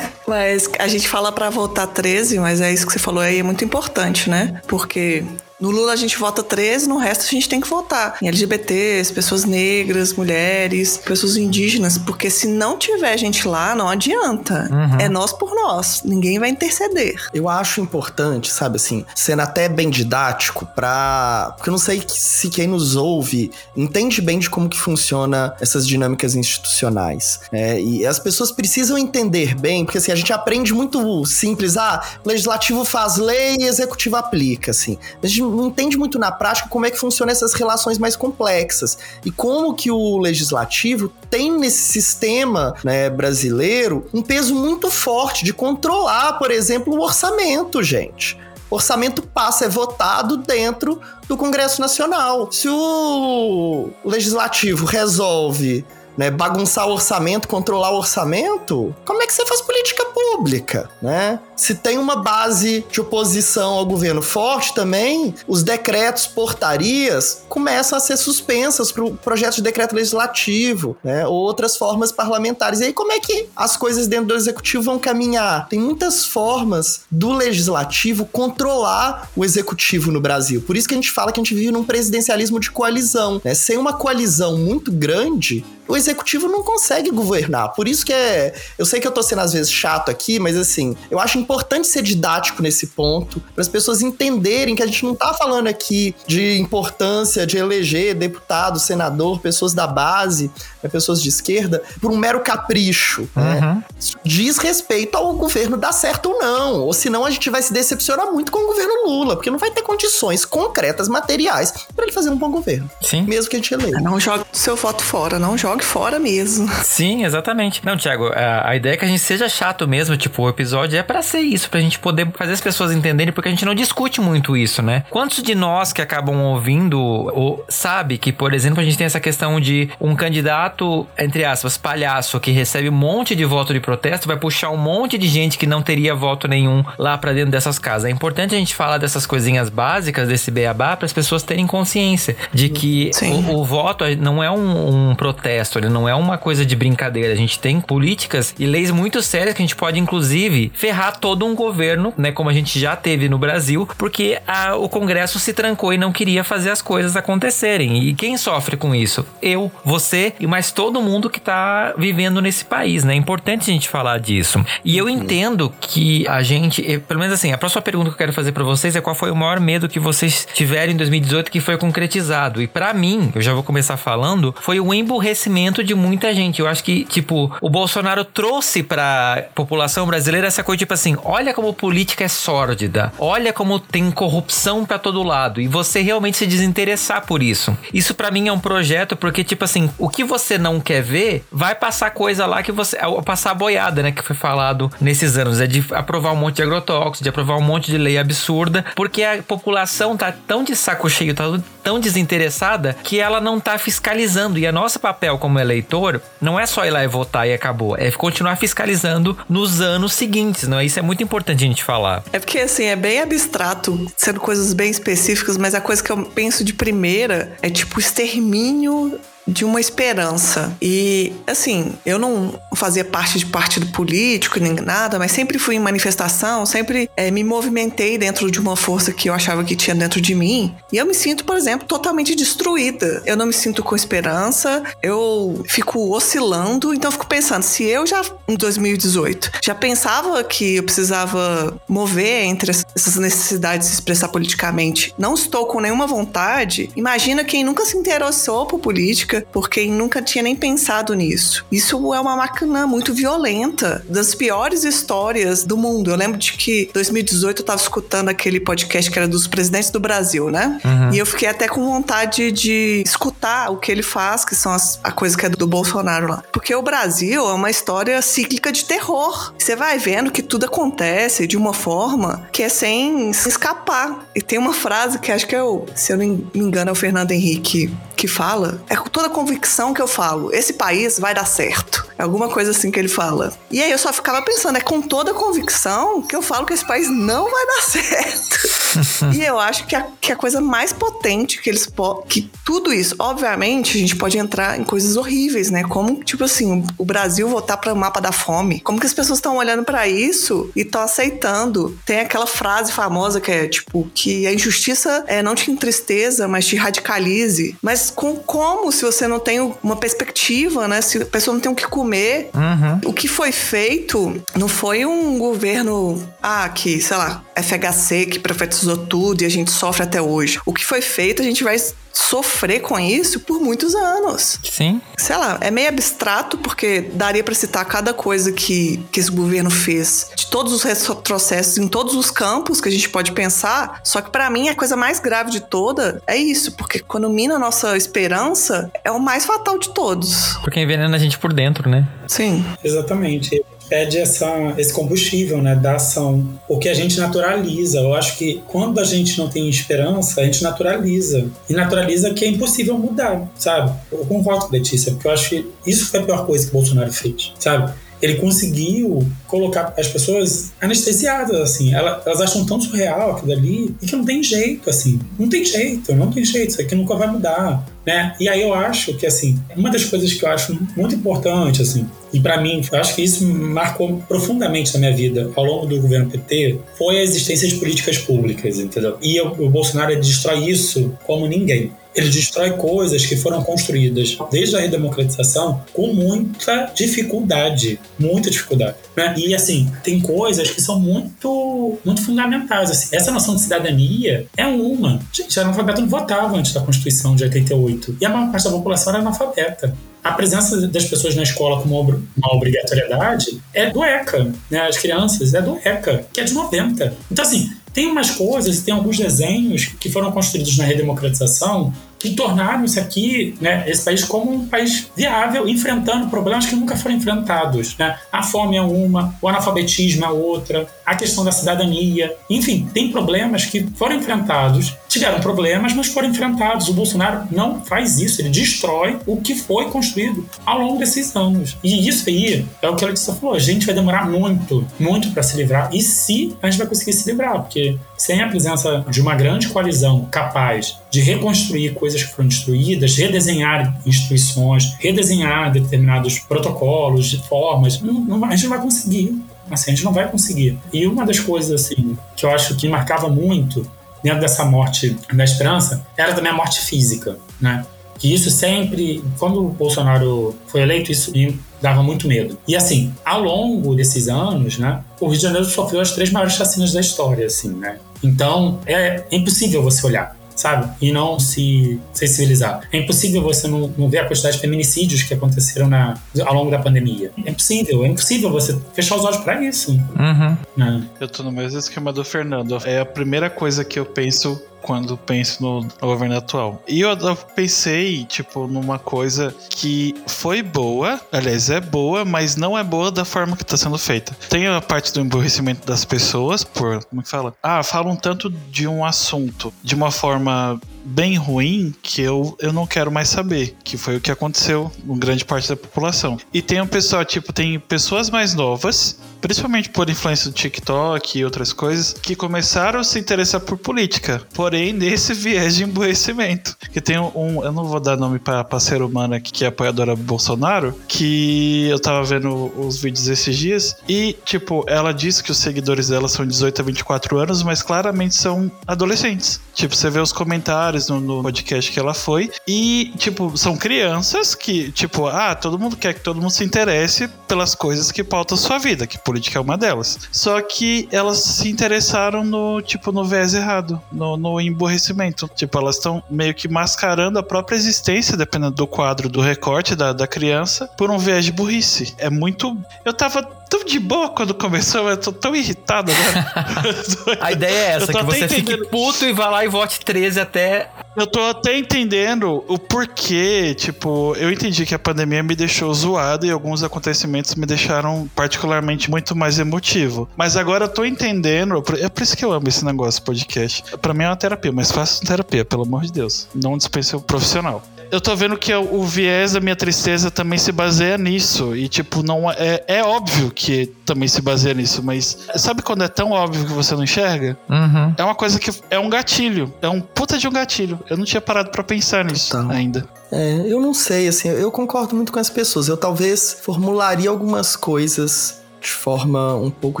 mas a gente fala pra votar 13, mas é isso que você falou aí, é muito importante, né? Porque no Lula a gente vota 13, no resto a gente tem que votar em LGBTs, pessoas negras, mulheres, pessoas indígenas, porque se não tiver gente lá, não adianta. É nós por nós, ninguém vai interceder. Eu acho importante, sabe assim, sendo até bem didático pra... Porque eu não sei se quem nos ouve entende bem de como que funciona essas dinâmicas institucionais. né? E as pessoas precisam entender bem, porque assim, a gente aprende muito simples, ah, legislativo faz lei e executivo aplica, assim. A gente não entende muito na prática como é que funcionam essas relações mais complexas. E como que o legislativo tem nesse sistema né, brasileiro um peso muito forte de controlar, por exemplo, o orçamento, gente. Orçamento passa, é votado dentro do Congresso Nacional. Se o legislativo resolve né, bagunçar o orçamento, controlar o orçamento, como é que você faz política pública, né? Se tem uma base de oposição ao governo forte também, os decretos, portarias começam a ser suspensas para o projeto de decreto legislativo, né? Ou outras formas parlamentares. E aí como é que as coisas dentro do executivo vão caminhar? Tem muitas formas do legislativo controlar o executivo no Brasil. Por isso que a gente fala que a gente vive num presidencialismo de coalizão, né? Sem uma coalizão muito grande, o executivo não consegue governar. Por isso que é. Eu sei que eu tô sendo às vezes chato aqui, mas assim, eu acho importante ser didático nesse ponto, para as pessoas entenderem que a gente não tá falando aqui de importância de eleger deputado, senador, pessoas da base, né, pessoas de esquerda, por um mero capricho. Né? Uhum. Isso diz respeito ao governo dar certo ou não. Ou senão a gente vai se decepcionar muito com o governo Lula, porque não vai ter condições concretas, materiais, para ele fazer um bom governo. Sim. Mesmo que a gente eleja. Não jogue seu voto fora, não jogue fora mesmo. Sim, exatamente. Não, Thiago, a, a ideia é que a gente seja chato mesmo, tipo, o episódio é para ser isso, pra gente poder fazer as pessoas entenderem, porque a gente não discute muito isso, né? Quantos de nós que acabam ouvindo ou sabe que, por exemplo, a gente tem essa questão de um candidato, entre aspas, palhaço, que recebe um monte de voto de protesto, vai puxar um monte de gente que não teria voto nenhum lá para dentro dessas casas. É importante a gente falar dessas coisinhas básicas, desse beabá, para as pessoas terem consciência de que o, o, voto não é um, um protesto, ele não é uma coisa de brincadeira. A gente tem políticas e leis muito sérias que a gente pode, inclusive, ferrar todo um governo, né? Como a gente já teve no Brasil, porque a, o Congresso se trancou e não queria fazer as coisas acontecerem. E quem sofre com isso? Eu, você e mais todo mundo que tá vivendo nesse país, né? É importante a gente falar disso. E eu entendo que a gente, pelo menos assim, a próxima pergunta que eu quero fazer para vocês é qual foi o maior medo que vocês tiveram em 2018 que foi concretizado. E para mim, eu já vou começar falando, foi o emburrecimento de muita gente. Eu acho que, tipo, o Bolsonaro trouxe pra população brasileira essa coisa, tipo assim, olha como política é sórdida, olha como tem corrupção para todo lado. E você realmente se desinteressar por isso. Isso para mim é um projeto porque, tipo assim, o que você não quer ver, vai passar coisa lá que você. Passar a boiada, né? Que foi falado nesses anos. É de aprovar um monte de agrotóxicos, de aprovar um monte de lei absurda, porque a população tá tão de saco cheio, tá tão desinteressada que ela não tá fiscalizando. E a nosso papel como eleitor não é só ir lá e votar e acabou, é continuar fiscalizando nos anos seguintes, não é? Isso é muito importante a gente falar. É porque assim, é bem abstrato, sendo coisas bem específicas, mas a coisa que eu penso de primeira é tipo extermínio de uma esperança. E, assim, eu não fazia parte de partido político nem nada, mas sempre fui em manifestação, sempre é, me movimentei dentro de uma força que eu achava que tinha dentro de mim. E eu me sinto, por exemplo, totalmente destruída. Eu não me sinto com esperança, eu fico oscilando. Então, eu fico pensando, se eu já, em 2018, já pensava que eu precisava mover entre essas necessidades de se expressar politicamente, não estou com nenhuma vontade, imagina quem nunca se interessou por política política por quem nunca tinha nem pensado nisso. Isso é uma máquina muito violenta, das piores histórias do mundo. Eu lembro de que em 2018 eu estava escutando aquele podcast que era dos presidentes do Brasil, né? Uhum. E eu fiquei até com vontade de escutar o que ele faz, que são as, a coisa que é do, Bolsonaro lá. Porque o Brasil é uma história cíclica de terror. Você vai vendo que tudo acontece de uma forma que é sem se escapar. E tem uma frase que acho que é o, se eu não me engano, é o Fernando Henrique que fala, é com toda a convicção que eu falo, esse país vai dar certo. É alguma coisa assim que ele fala. E aí eu só ficava pensando, é com toda a convicção que eu falo que esse país não vai dar certo. *laughs* e eu acho que a, que a coisa mais potente que eles que tudo isso, obviamente, a gente pode entrar em coisas horríveis, né? Como, tipo assim, o Brasil voltar para o mapa da fome. Como que as pessoas estão olhando para isso e estão aceitando? Tem aquela frase famosa que é, tipo, que a injustiça é, não te entristeza, mas te radicalize. Mas com como se você não tem uma perspectiva, né? Se a pessoa não tem o que comer. Uhum. O que foi feito não foi um governo, ah, que, sei lá, FHC que profetizou tudo e a gente sofre até hoje. O que foi feito, a gente vai sofrer com isso por muitos anos. Sim. Sei lá, é meio abstrato porque daria para citar cada coisa que, que esse governo fez, de todos os retrocessos em todos os campos que a gente pode pensar. Só que para mim a coisa mais grave de toda é isso, porque quando mina a nossa esperança, é o mais fatal de todos. Porque envenena a gente por dentro, né? Sim. Exatamente pede essa, esse combustível né, da ação, o que a gente naturaliza. Eu acho que quando a gente não tem esperança, a gente naturaliza. E naturaliza que é impossível mudar, sabe? Eu concordo com a Letícia, porque eu acho que isso foi a pior coisa que Bolsonaro fez, sabe? Ele conseguiu colocar as pessoas anestesiadas, assim. Elas acham tão surreal aquilo ali e que não tem jeito, assim. Não tem jeito, não tem jeito. Isso aqui nunca vai mudar, né? E aí eu acho que, assim, uma das coisas que eu acho muito importante, assim, e para mim, eu acho que isso marcou profundamente na minha vida ao longo do governo PT, foi a existência de políticas públicas, entendeu? E o Bolsonaro destrói isso como ninguém. Ele destrói coisas que foram construídas desde a redemocratização com muita dificuldade, muita dificuldade. Né? E assim, tem coisas que são muito, muito fundamentais. Assim, essa noção de cidadania é uma. Gente, analfabeto não votava antes da Constituição de 88. E a maior parte da população era analfabeta a presença das pessoas na escola como uma obrigatoriedade é do ECA, né? As crianças é do ECA, que é de 90. Então, assim, tem umas coisas, tem alguns desenhos que foram construídos na redemocratização que tornaram isso aqui, né, esse país como um país viável, enfrentando problemas que nunca foram enfrentados. Né? A fome é uma, o analfabetismo é outra, a questão da cidadania. Enfim, tem problemas que foram enfrentados, tiveram problemas, mas foram enfrentados. O Bolsonaro não faz isso, ele destrói o que foi construído ao longo desses anos. E isso aí é o que a Letícia falou: a gente vai demorar muito, muito para se livrar. E se a gente vai conseguir se livrar, porque sem a presença de uma grande coalizão capaz de reconstruir coisas que foram destruídas, redesenhar instituições, redesenhar determinados protocolos, formas, não, não, a gente não vai conseguir. Assim, a gente não vai conseguir. E uma das coisas assim que eu acho que marcava muito dentro dessa morte da esperança era também a morte física, né? Que isso sempre, quando o Bolsonaro foi eleito, isso me dava muito medo. E assim, ao longo desses anos, né, o Rio de Janeiro sofreu as três maiores chacinas da história, assim, né? Então, é impossível você olhar sabe? E não se sensibilizar. É impossível você não, não ver a quantidade de feminicídios que aconteceram na, ao longo da pandemia. É impossível, é impossível você fechar os olhos para isso. Uhum. Né? Eu tô no mesmo esquema do Fernando. É a primeira coisa que eu penso quando penso no, governo atual. E eu, eu pensei, tipo, numa coisa que foi boa, aliás, é boa, mas não é boa da forma que está sendo feita. Tem a parte do emburrecimento das pessoas, por, como é que fala? Ah, falam tanto de um assunto de uma forma bem ruim que eu, eu não quero mais saber, que foi o que aconteceu com grande parte da população. E tem um pessoal, tipo, tem pessoas mais novas, principalmente por influência do TikTok e outras coisas, que começaram a se interessar por política, porém nesse *laughs* viés de emburrecimento. Que tem um, eu não vou dar nome pra ser humana que é apoiadora Bolsonaro, que eu tava vendo os vídeos esses dias, e, tipo, ela disse que os seguidores dela são 18 a 24 anos, mas claramente são adolescentes. Tipo, você vê os comentários no, no, podcast que ela foi. E, tipo, são crianças que, tipo, ah, todo mundo quer que todo mundo se interesse pelas coisas que pautam sua vida, que política é uma delas. Só que elas se interessaram no, tipo, no viés errado, no, no emborrecimento. Tipo, elas estão meio que mascarando a própria existência, dependendo do quadro, do recorte da, da criança, por um viés de burrice. É muito. Eu tava tão de boa quando começou, mas eu tô tão irritado agora. *laughs* a ideia é essa, que você entendendo... fique puto e vá lá e vote 13 até. Eu tô até entendendo o porquê. Tipo, eu entendi que a pandemia me deixou zoado e alguns acontecimentos me deixaram particularmente muito mais emotivo. Mas agora eu tô entendendo. É por isso que eu amo esse negócio, podcast. Pra mim é uma terapia, mas faça terapia, pelo amor de Deus. Não dispense o profissional eu tô vendo que o viés da minha tristeza também se baseia nisso. E, tipo, não é, é óbvio que também se baseia nisso, mas sabe quando é tão óbvio que você não enxerga? Uhum. É uma coisa que é um gatilho. É um puta de um gatilho. Eu não tinha parado para pensar nisso Total. ainda. É, eu não sei, assim, eu concordo muito com as pessoas. Eu talvez formularia algumas coisas de forma um pouco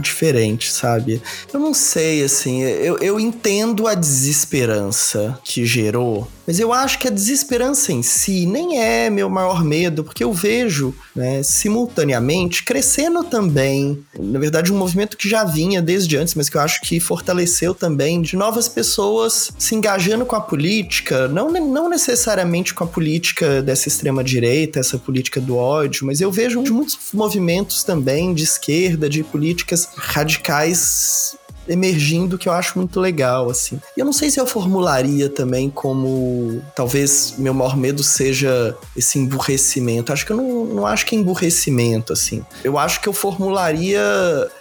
diferente, sabe? Eu não sei, assim, eu, eu entendo a desesperança que gerou mas eu acho que a desesperança em si nem é meu maior medo, porque eu vejo, né, simultaneamente, crescendo também, na verdade, um movimento que já vinha desde antes, mas que eu acho que fortaleceu também, de novas pessoas se engajando com a política, não, não necessariamente com a política dessa extrema-direita, essa política do ódio, mas eu vejo muitos movimentos também de esquerda, de políticas radicais emergindo que eu acho muito legal, assim. E eu não sei se eu formularia também como talvez meu maior medo seja esse emburrecimento. Acho que eu não, não acho que é emburrecimento, assim. Eu acho que eu formularia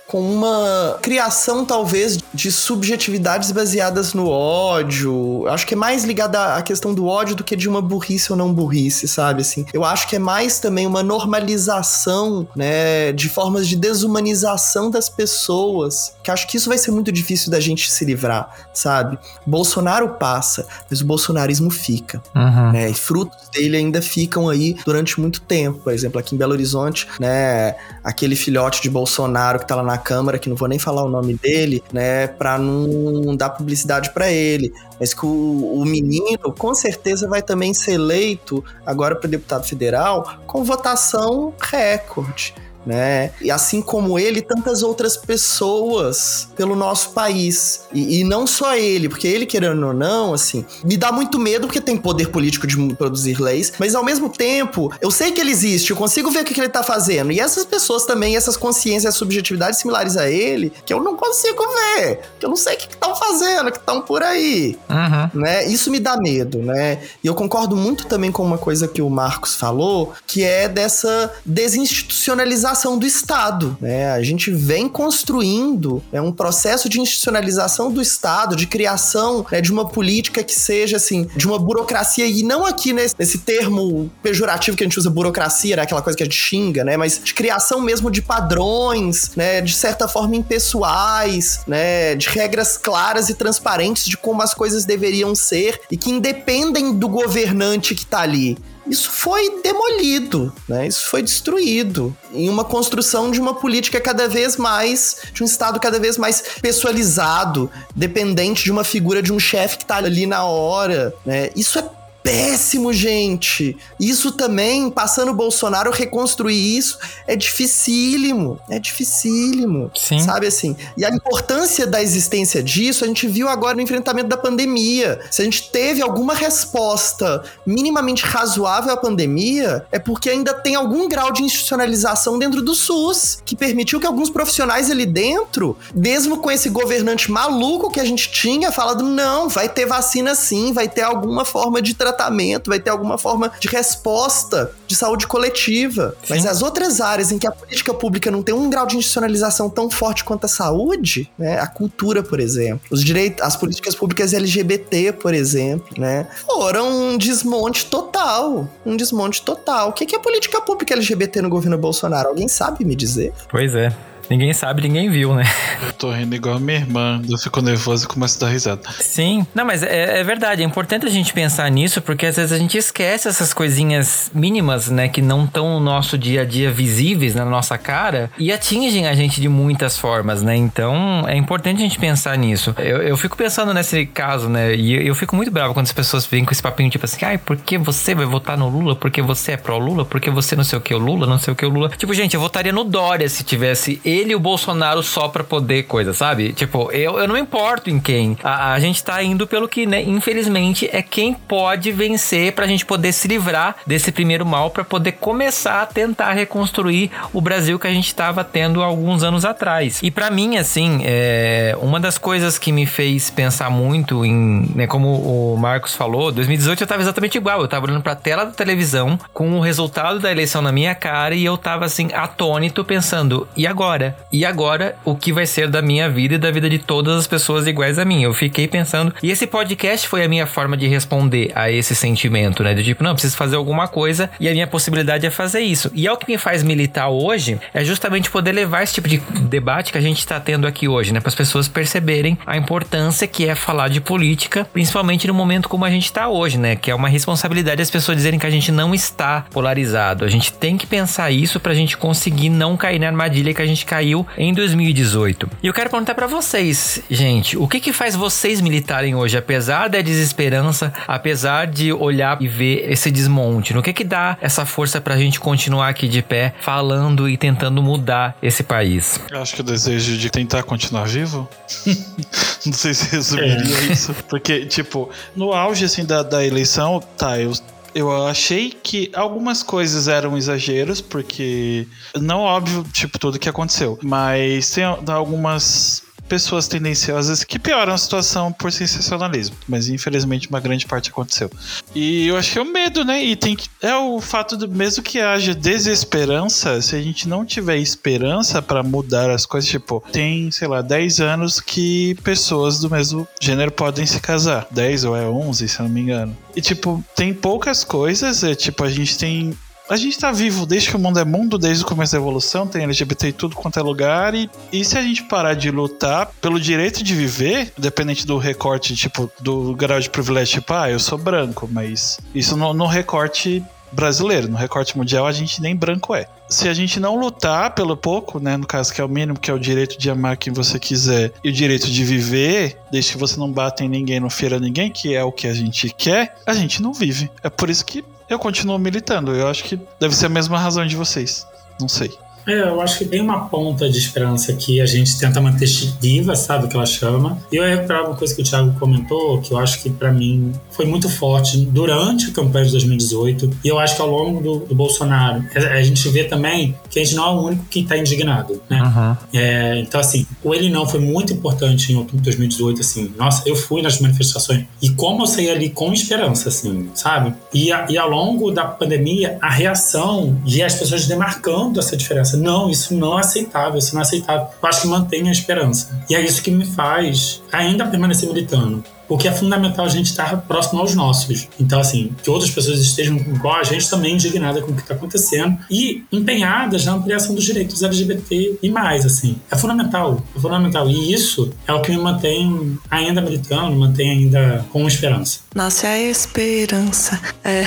com uma criação, talvez, de subjetividades baseadas no ódio. Acho que é mais ligada à questão do ódio do que de uma burrice ou não burrice, sabe? Assim, eu acho que é mais também uma normalização, né, de formas de desumanização das pessoas, que acho que isso vai ser muito difícil da gente se livrar, sabe? Bolsonaro passa, mas o bolsonarismo fica, uhum. né? E frutos dele ainda ficam aí durante muito tempo. Por exemplo, aqui em Belo Horizonte, né, aquele filhote de Bolsonaro que tá lá na na Câmara, que não vou nem falar o nome dele, né, para não dar publicidade para ele, mas que o, o, menino com certeza vai também ser eleito agora para deputado federal com votação recorde né? E assim como ele, tantas outras pessoas pelo nosso país. E, e, não só ele, porque ele, querendo ou não, assim, me dá muito medo porque tem poder político de produzir leis, mas ao mesmo tempo, eu sei que ele existe, eu consigo ver o que, que ele tá fazendo. E essas pessoas também, essas consciências, subjetividades similares a ele, que eu não consigo ver, que eu não sei o que estão fazendo, que estão por aí. Uhum. Né? Isso me dá medo, né? E eu concordo muito também com uma coisa que o Marcos falou, que é dessa desinstitucionalização do Estado. Né? A gente vem construindo né, um processo de institucionalização do Estado, de criação né, de uma política que seja assim, de uma burocracia, e não aqui nesse, nesse termo pejorativo que a gente usa, burocracia, né, aquela coisa que a gente xinga, né? Mas de criação mesmo de padrões, né? De certa forma impessoais, né? De regras claras e transparentes de como as coisas deveriam ser e que independem do governante que está ali isso foi demolido, né? Isso foi destruído em uma construção de uma política cada vez mais, de um Estado cada vez mais pessoalizado, dependente de uma figura de um chefe que está ali na hora, né? Isso é péssimo, gente. Isso também, passando o Bolsonaro, reconstruir isso é dificílimo. É dificílimo. Sim. Sabe assim? E a importância da existência disso a gente viu agora no enfrentamento da pandemia. Se a gente teve alguma resposta minimamente razoável à pandemia, é porque ainda tem algum grau de institucionalização dentro do SUS, que permitiu que alguns profissionais ali dentro, mesmo com esse governante maluco que a gente tinha, falado: não, vai ter vacina sim, vai ter alguma forma de tratamento tratamento, vai ter alguma forma de resposta de saúde coletiva. Sim. Mas as outras áreas em que a política pública não tem um grau de institucionalização tão forte quanto a saúde, né? A cultura, por exemplo, os direitos, as políticas públicas LGBT, por exemplo, né? Foram um desmonte total. Um desmonte total. O que é a política pública LGBT no governo Bolsonaro? Alguém sabe me dizer? Pois é. Ninguém sabe, ninguém viu, né? Eu tô rindo igual a minha irmã. Eu fico nervoso e começo a dar risada. Sim. Não, mas é, é, verdade. É importante a gente pensar nisso, porque às vezes a gente esquece essas coisinhas mínimas, né? Que não estão no nosso dia a dia visíveis na nossa cara e atingem a gente de muitas formas, né? Então é importante a gente pensar nisso. Eu, eu fico pensando nesse caso, né? E eu fico muito bravo quando as pessoas vêm com esse papinho tipo assim, ai, por que você vai votar no Lula? Porque você é pró-Lula? Porque você não sei o que o Lula? Não sei o que o Lula? Tipo, gente, eu votaria no Dória se tivesse ele e o Bolsonaro só pra poder coisa, sabe? Tipo, eu, eu não importo em quem. A, a gente tá indo pelo que, né, infelizmente, é quem pode vencer pra gente poder se livrar desse primeiro mal para poder começar a tentar reconstruir o Brasil que a gente tava tendo alguns anos atrás. E para mim, assim, é, uma das coisas que me fez pensar muito em, né, como o Marcos falou, 2018 eu tava exatamente igual. Eu tava olhando pra tela da televisão com o resultado da eleição na minha cara e eu tava assim, atônito, pensando, e agora? E agora o que vai ser da minha vida e da vida de todas as pessoas iguais a mim. Eu fiquei pensando, e esse podcast foi a minha forma de responder a esse sentimento, né? Do tipo, não, preciso fazer alguma coisa e a minha possibilidade é fazer isso. E é o que me faz militar hoje, é justamente poder levar esse tipo de debate que a gente está tendo aqui hoje, né? Para as pessoas perceberem a importância que é falar de política, principalmente no momento como a gente está hoje, né? Que é uma responsabilidade as pessoas dizerem que a gente não está polarizado. A gente tem que pensar isso para a gente conseguir não cair na armadilha que a gente caiu em 2018. E eu quero perguntar para vocês, gente, o que que faz vocês militarem hoje, apesar da desesperança, apesar de olhar e ver esse desmonte? No que que dá essa força pra gente continuar aqui de pé, falando e tentando mudar esse país? Eu acho que o desejo de tentar continuar vivo. *laughs* Não sei se resumiria é. isso. Porque, tipo, no auge assim da, da eleição, tá, eu eu achei que algumas coisas eram exageros, porque não óbvio, tipo, tudo que aconteceu, mas tem algumas pessoas tendenciosas que pioram a situação por sensacionalismo. Mas infelizmente uma grande parte aconteceu. E eu achei o medo, né? E tem que. É o fato do mesmo que haja desesperança, se a gente não tiver esperança para mudar as coisas, tipo, tem, sei lá, 10 anos que pessoas do mesmo gênero podem se casar. 10 ou é 11, se eu não me engano. E, tipo, tem poucas coisas, é tipo, a gente tem a gente tá vivo desde que o mundo é mundo, desde o começo da evolução, tem LGBT em tudo quanto é lugar, e, e se a gente parar de lutar pelo direito de viver, independente do recorte, tipo, do grau de privilégio, tipo, ah, eu sou branco, mas isso no, no recorte brasileiro. No recorte mundial, a gente nem branco é. Se a gente não lutar pelo pouco, né, no caso que é o mínimo, que é o direito de amar quem você quiser e o direito de viver, desde que você não bata em ninguém, não feira ninguém, que é o que a gente quer, a gente não vive. É por isso que eu continuo militando. Eu acho que deve ser a mesma razão de vocês. Não sei. É, eu acho que tem uma ponta de esperança que a gente tenta manter viva, sabe o que ela chama. E eu ia recuperar uma coisa que o Thiago comentou, que eu acho que para mim foi muito forte durante a campanha de 2018. E eu acho que ao longo do, do Bolsonaro, a, gente vê também gente não é o único que está indignado, né? Uhum. É, então, assim, o ele não foi muito importante em outubro de 2018, assim. Nossa, eu fui nas manifestações e como eu saí ali com esperança, assim, sabe? E, a, e ao longo da pandemia, a reação de as pessoas demarcando essa diferença não, isso não é aceitável, isso não é aceitável. Eu acho que mantém a esperança. E é isso que me faz ainda permanecer militando porque é fundamental a gente estar próximo aos nossos. Então, assim, que outras pessoas estejam igual a gente também indignada com o que está acontecendo e empenhadas na ampliação dos direitos LGBT e mais, assim. É fundamental, é fundamental. E isso é o que me mantém ainda militando, mantém ainda com esperança. Nossa, é a esperança. É.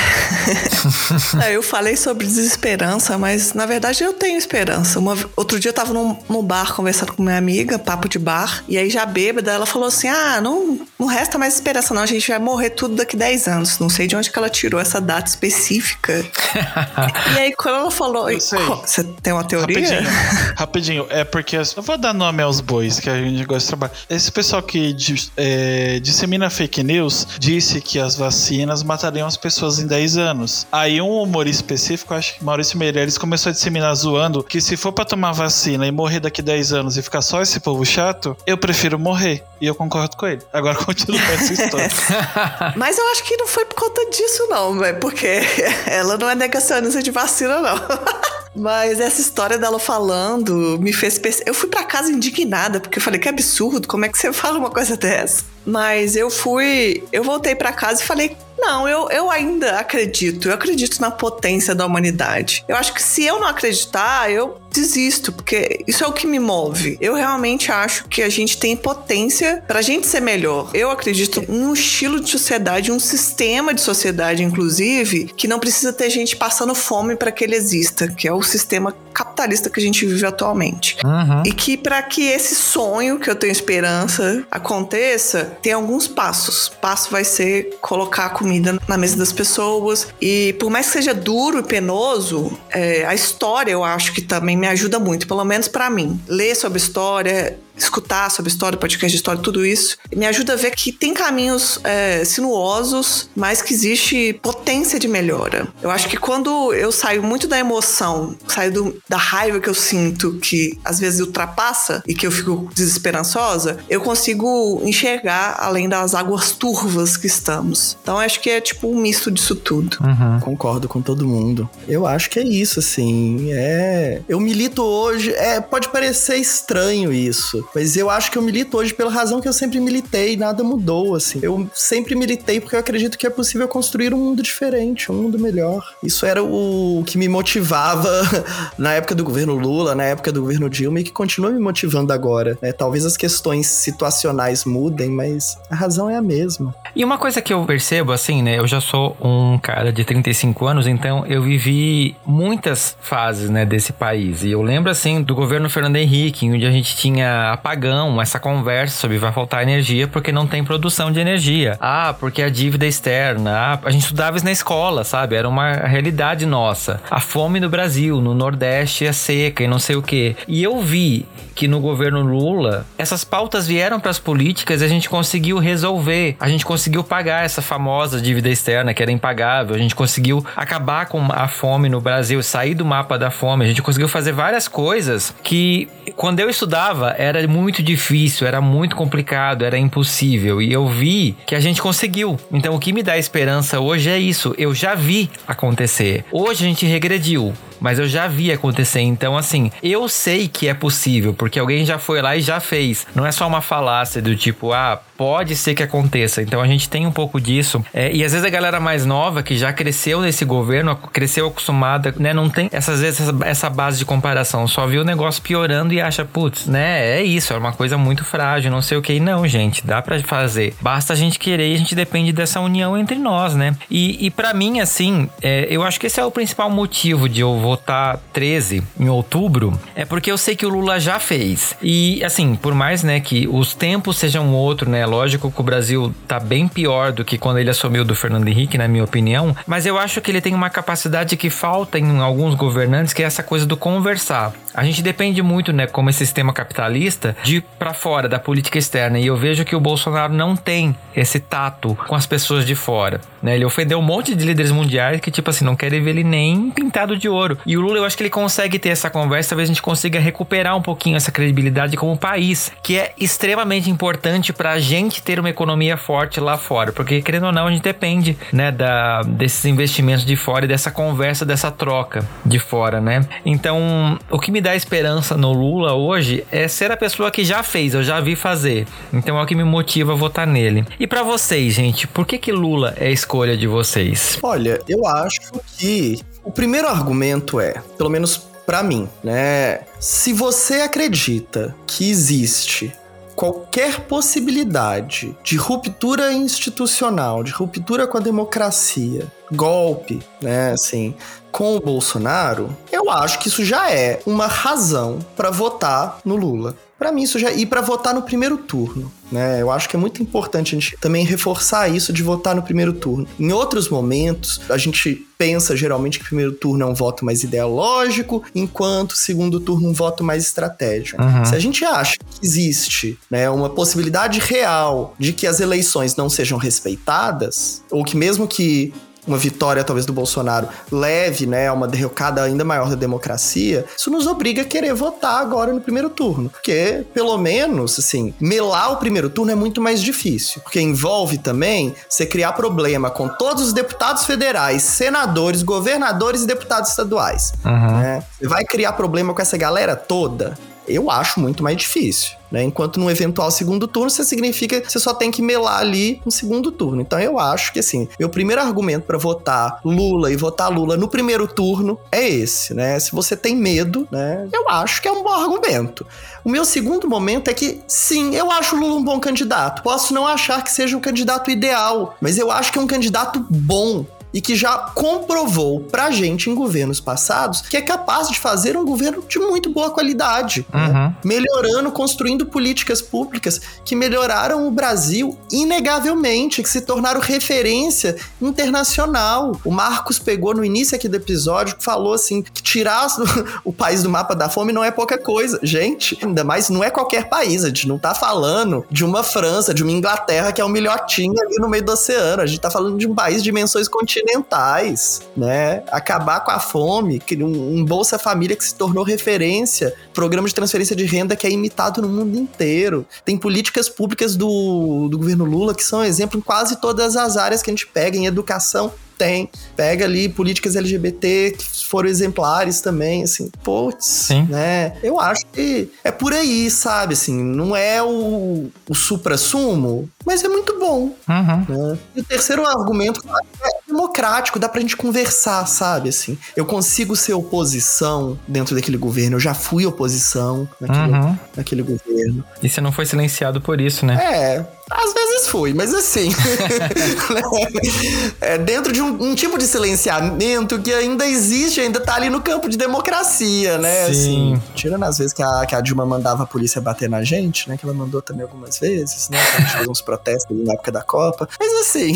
*laughs* é. eu falei sobre desesperança, mas na verdade eu tenho esperança. Uma... Outro dia eu tava num, num bar conversando com minha amiga, papo de bar, e aí já bêbada, ela falou assim: ah, não, não resta resta mais esperança, não. A gente vai morrer tudo daqui 10 anos. Não sei de onde que ela tirou essa data específica. *laughs* e aí, quando ela falou. Você tem uma teoria? Rapidinho, *laughs* rapidinho. É porque. Eu vou dar nome aos bois, que a gente gosta de trabalhar. Esse pessoal que é, dissemina fake news disse que as vacinas matariam as pessoas em 10 anos. Aí, um humorista específico, acho que Maurício Meirelles, começou a disseminar zoando que se for pra tomar vacina e morrer daqui 10 anos e ficar só esse povo chato, eu prefiro morrer. E eu concordo com ele. Agora *laughs* continua essa história. *laughs* Mas eu acho que não foi por conta disso, não, véio, porque *laughs* ela não é negacionista de vacina, não. *laughs* Mas essa história dela falando me fez. Eu fui para casa indignada, porque eu falei que absurdo, como é que você fala uma coisa dessa? Mas eu fui. Eu voltei para casa e falei: não, eu, eu ainda acredito. Eu acredito na potência da humanidade. Eu acho que se eu não acreditar, eu desisto, porque isso é o que me move. Eu realmente acho que a gente tem potência pra gente ser melhor. Eu acredito em um estilo de sociedade, um sistema de sociedade, inclusive, que não precisa ter gente passando fome para que ele exista, que é o sistema capitalista que a gente vive atualmente. Uhum. E que para que esse sonho que eu tenho esperança aconteça, tem alguns passos. O passo vai ser colocar a comida na mesa das pessoas. E por mais que seja duro e penoso, é, a história eu acho que também me ajuda muito, pelo menos para mim. Ler sobre história, escutar sobre história, podcast de história, tudo isso, me ajuda a ver que tem caminhos é, sinuosos, mas que existe potência de melhora. Eu acho que quando eu saio muito da emoção, saio do, da raiva que eu sinto, que às vezes ultrapassa e que eu fico desesperançosa, eu consigo enxergar além das águas turvas que estamos. Então acho que é tipo um misto disso tudo. Uhum. Concordo com todo mundo. Eu acho que é isso, assim. É. Eu milito hoje. É, pode parecer estranho isso. Mas eu acho que eu milito hoje pela razão que eu sempre militei, nada mudou, assim. Eu sempre militei porque eu acredito que é possível construir um mundo diferente, um mundo melhor. Isso era o que me motivava *laughs* na época do governo Lula, na época do governo Dilma e que continua me motivando agora. Né? Talvez as questões situacionais mudem, mas a razão é a mesma. E uma coisa que eu percebo, assim, né? Eu já sou um cara de 35 anos, então eu vivi muitas fases, né, desse país. E eu lembro, assim, do governo Fernando Henrique, onde a gente tinha apagão, essa conversa sobre vai faltar energia porque não tem produção de energia. Ah, porque a dívida é externa. Ah, a gente estudava isso na escola, sabe? Era uma realidade nossa. A fome no Brasil, no Nordeste é seca e não sei o quê. E eu vi que no governo Lula essas pautas vieram para as políticas e a gente conseguiu resolver. A gente conseguiu pagar essa famosa dívida externa que era impagável. A gente conseguiu acabar com a fome no Brasil, sair do mapa da fome. A gente conseguiu fazer várias coisas que quando eu estudava era muito difícil, era muito complicado, era impossível. E eu vi que a gente conseguiu. Então o que me dá esperança hoje é isso. Eu já vi acontecer. Hoje a gente regrediu. Mas eu já vi acontecer. Então, assim, eu sei que é possível, porque alguém já foi lá e já fez. Não é só uma falácia do tipo, ah, pode ser que aconteça. Então a gente tem um pouco disso. É, e às vezes a galera mais nova, que já cresceu nesse governo, cresceu acostumada, né? Não tem essas vezes essa, essa base de comparação. Só viu o negócio piorando e acha, putz, né? É isso, é uma coisa muito frágil, não sei o que. Não, gente, dá para fazer. Basta a gente querer e a gente depende dessa união entre nós, né? E, e para mim, assim, é, eu acho que esse é o principal motivo de eu votar 13 em outubro. É porque eu sei que o Lula já fez. E, assim, por mais, né, que os tempos sejam outro, né? lógico que o Brasil tá bem pior do que quando ele assumiu do Fernando Henrique, na minha opinião, mas eu acho que ele tem uma capacidade que falta em alguns governantes, que é essa coisa do conversar. A gente depende muito, né, como esse sistema capitalista, de para fora da política externa. E eu vejo que o Bolsonaro não tem esse tato com as pessoas de fora. Né? Ele ofendeu um monte de líderes mundiais que, tipo assim, não querem ver ele nem pintado de ouro. E o Lula, eu acho que ele consegue ter essa conversa, talvez a gente consiga recuperar um pouquinho essa credibilidade como país, que é extremamente importante para a gente ter uma economia forte lá fora. Porque, querendo ou não, a gente depende, né, da, desses investimentos de fora e dessa conversa, dessa troca de fora, né? Então, o que me dá esperança no Lula hoje é ser a pessoa que já fez, eu já vi fazer. Então é o que me motiva a votar nele. E para vocês, gente, por que que Lula é a escolha de vocês? Olha, eu acho que o primeiro argumento é, pelo menos para mim, né? Se você acredita que existe qualquer possibilidade de ruptura institucional, de ruptura com a democracia, golpe, né, assim, com o Bolsonaro, eu acho que isso já é uma razão para votar no Lula. Para mim isso já e para votar no primeiro turno, né? Eu acho que é muito importante a gente também reforçar isso de votar no primeiro turno. Em outros momentos, a gente pensa geralmente que o primeiro turno é um voto mais ideológico, enquanto o segundo turno é um voto mais estratégico. Uhum. Se a gente acha que existe, né, uma possibilidade real de que as eleições não sejam respeitadas, ou que mesmo que uma vitória talvez do Bolsonaro leve, né, a uma derrocada ainda maior da democracia, isso nos obriga a querer votar agora no primeiro turno, porque pelo menos, assim, melar o primeiro turno é muito mais difícil, porque envolve também você criar problema com todos os deputados federais, senadores, governadores e deputados estaduais, uhum. né? Você vai criar problema com essa galera toda eu acho muito mais difícil. Né? Enquanto no eventual segundo turno, você significa que você só tem que melar ali no segundo turno. Então eu acho que assim, meu primeiro argumento para votar Lula e votar Lula no primeiro turno é esse, né? Se você tem medo, né? Eu acho que é um bom argumento. O meu segundo momento é que sim, eu acho Lula um bom candidato. Posso não achar que seja o candidato ideal, mas eu acho que é um candidato bom e que já comprovou pra gente em governos passados que é capaz de fazer um governo de muito boa qualidade, né? uhum. né? melhorando, construindo políticas públicas que melhoraram o Brasil inegavelmente, que se tornaram referência internacional. O Marcos pegou no início aqui do episódio, falou assim, que tirar *laughs* o país do mapa da fome não é pouca coisa. Gente, ainda mais não é qualquer país, a gente não tá falando de uma França, de uma Inglaterra que é um milhotinho ali no meio do oceano, a gente tá falando de um país de dimensões continentais continentais, né? Acabar com a fome, um, um Bolsa Família que se tornou referência, programa de transferência de renda que é imitado no mundo inteiro. Tem políticas públicas do, do governo Lula que são exemplo em quase todas as áreas que a gente pega, em educação, tem. Pega ali políticas LGBT que foram exemplares também, assim, putz, né? Eu acho que é por aí, sabe? Assim, não é o, o supra-sumo, mas é muito bom. Uhum. Né? E o terceiro argumento é democrático, dá pra gente conversar, sabe? Assim, eu consigo ser oposição dentro daquele governo, eu já fui oposição naquele, uhum. naquele governo. E você não foi silenciado por isso, né? É, às vezes fui, mas assim. *laughs* é dentro de um, um, tipo de silenciamento que ainda existe, ainda tá ali no campo de democracia, né? Sim. Assim, tirando as vezes que a, que a Dilma mandava a polícia bater na gente, né? Que ela mandou também algumas vezes, né? a gente fez uns protestos na época da Copa. Mas assim.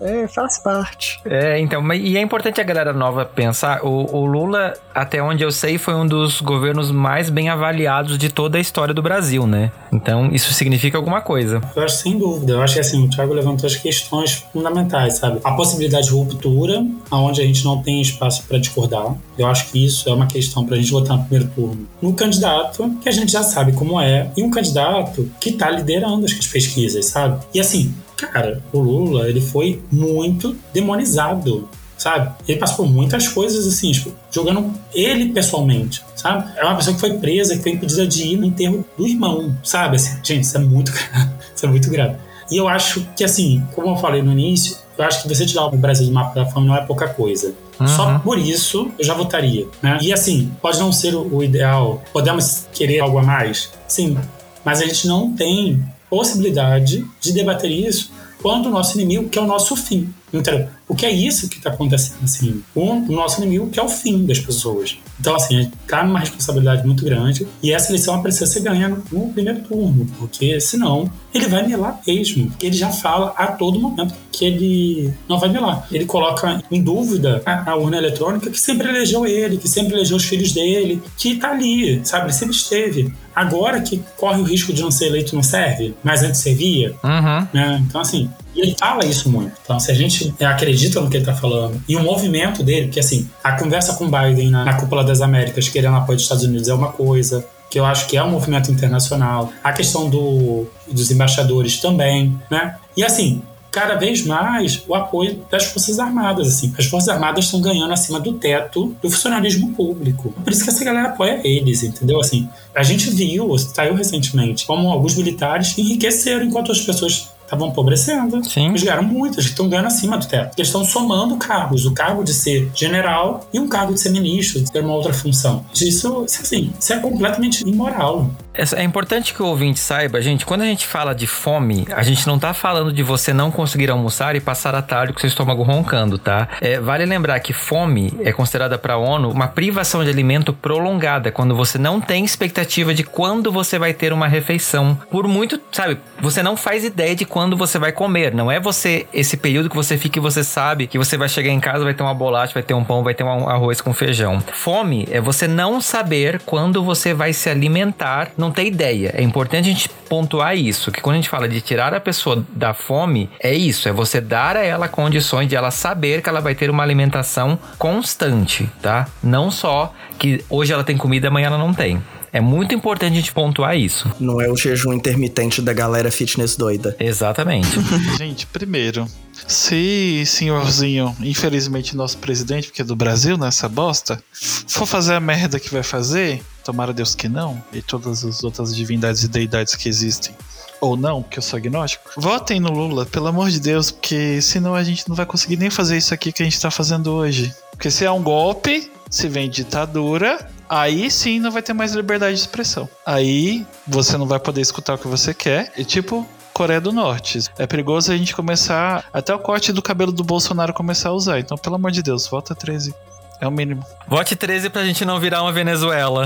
*laughs* é, faz parte. É, então, mas, e é importante a galera nova pensar: o, o Lula, até onde eu sei, foi um dos governos mais bem avaliados de toda a história do Brasil, né? Então então, isso significa alguma coisa. Eu acho sem dúvida. Eu acho que assim, o Thiago levantou as questões fundamentais, sabe? A possibilidade de ruptura, onde a gente não tem espaço para discordar. Eu acho que isso é uma questão para a gente votar no primeiro turno. No candidato, que a gente já sabe como é, e um candidato que está liderando as pesquisas, sabe? E assim, cara, o Lula, ele foi muito demonizado sabe? Ele passou por muitas coisas assim, tipo, jogando ele pessoalmente, sabe? É uma pessoa que foi presa, que foi impedida de ir no enterro do irmão, sabe? Assim, gente, isso é muito grave. *laughs* isso é muito grave. E eu acho que, assim, como eu falei no início, eu acho que você tirar o Brasil do mapa da fome não é pouca coisa. Uhum. Só por isso eu já votaria, né? E assim, pode não ser o ideal, podemos querer algo a mais, sim, mas a gente não tem possibilidade de debater isso quando o nosso inimigo quer o nosso fim. Entendeu? O que é isso que está acontecendo, assim, com o nosso inimigo, que é o fim das pessoas. Então, assim, a gente tá numa responsabilidade muito grande e essa eleição precisa ser ganha no primeiro turno, porque senão ele vai melar mesmo. Porque ele já fala a todo momento que ele não vai melar. Ele coloca em dúvida a, a urna eletrônica que sempre elegeu ele, que sempre elegeu os filhos dele, que tá ali, sabe? Ele sempre esteve. Agora que corre o risco de não ser eleito não serve, mas antes servia. Uhum. Né? Então, assim, e ele fala isso muito. Então, se a gente acredita no que ele está falando e o movimento dele, que assim, a conversa com Biden na, na cúpula das Américas, querendo apoio dos Estados Unidos, é uma coisa que eu acho que é um movimento internacional. A questão do, dos embaixadores também, né? E assim, cada vez mais o apoio das Forças Armadas. Assim. As Forças Armadas estão ganhando acima do teto do funcionalismo público. Por isso que essa galera apoia eles, entendeu? Assim, a gente viu, saiu recentemente, como alguns militares enriqueceram enquanto as pessoas estavam empobrecendo. Sim. Eles ganharam muito, eles estão ganhando acima do teto. Eles estão somando cargos, o cargo de ser general e um cargo de ser ministro, de ter uma outra função. Isso, assim, isso é completamente imoral. É importante que o ouvinte saiba, gente, quando a gente fala de fome, a gente não tá falando de você não conseguir almoçar e passar a tarde com seu estômago roncando, tá? É, vale lembrar que fome é considerada para a ONU uma privação de alimento prolongada, quando você não tem expectativa de quando você vai ter uma refeição. Por muito, sabe, você não faz ideia de quando você vai comer. Não é você, esse período que você fica e você sabe que você vai chegar em casa, vai ter uma bolacha, vai ter um pão, vai ter um arroz com feijão. Fome é você não saber quando você vai se alimentar, não ter ideia. É importante a gente pontuar isso, que quando a gente fala de tirar a pessoa da fome, é isso, é você dar a ela condições de ela saber que ela vai ter uma alimentação constante, tá? Não só que hoje ela tem comida, amanhã ela não tem. É muito importante a gente pontuar isso. Não é o jejum intermitente da galera fitness doida. Exatamente. *laughs* gente, primeiro, se senhorzinho, infelizmente nosso presidente, porque é do Brasil, nessa bosta, for fazer a merda que vai fazer, tomara Deus que não, e todas as outras divindades e deidades que existem, ou não, porque eu sou agnóstico, votem no Lula, pelo amor de Deus, porque senão a gente não vai conseguir nem fazer isso aqui que a gente tá fazendo hoje. Porque se é um golpe, se vem ditadura, aí sim não vai ter mais liberdade de expressão. Aí você não vai poder escutar o que você quer. E tipo, Coreia do Norte. É perigoso a gente começar. Até o corte do cabelo do Bolsonaro começar a usar. Então, pelo amor de Deus, volta 13. É o mínimo. Vote 13 pra gente não virar uma Venezuela.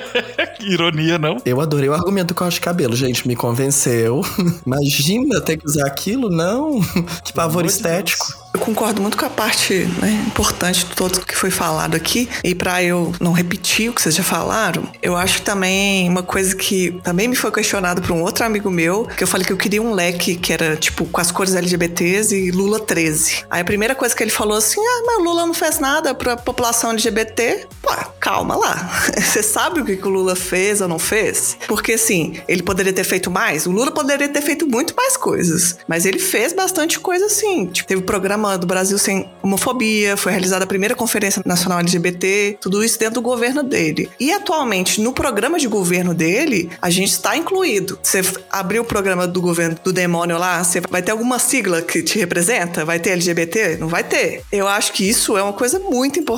*laughs* Ironia, não? Eu adorei o argumento do corte de cabelo, gente. Me convenceu. *laughs* Imagina ter que usar aquilo, não. *laughs* Que pavor estético. De eu concordo muito com a parte né, importante de tudo que foi falado aqui. E para eu não repetir o que vocês já falaram, eu acho também uma coisa que também me foi questionado por um outro amigo meu, que eu falei que eu queria um leque que era tipo com as cores LGBTs e Lula 13. Aí a primeira coisa que ele falou assim: ah, mas o Lula não fez nada pra população LGBT. Pô, calma lá. *laughs* Você sabe o que, que o Lula fez ou não fez? Porque assim, ele poderia ter feito mais? O Lula poderia ter feito muito mais coisas. Mas ele fez bastante coisa assim. Tipo, teve o programa do Brasil Sem Homofobia, foi realizada a primeira Conferência Nacional LGBT, tudo isso dentro do governo dele. E atualmente, no programa de governo dele, a gente está incluído. Você abriu o programa do governo do demônio lá, você vai ter alguma sigla que te representa? Vai ter LGBT? Não vai ter. Eu acho que isso é uma coisa muito importante.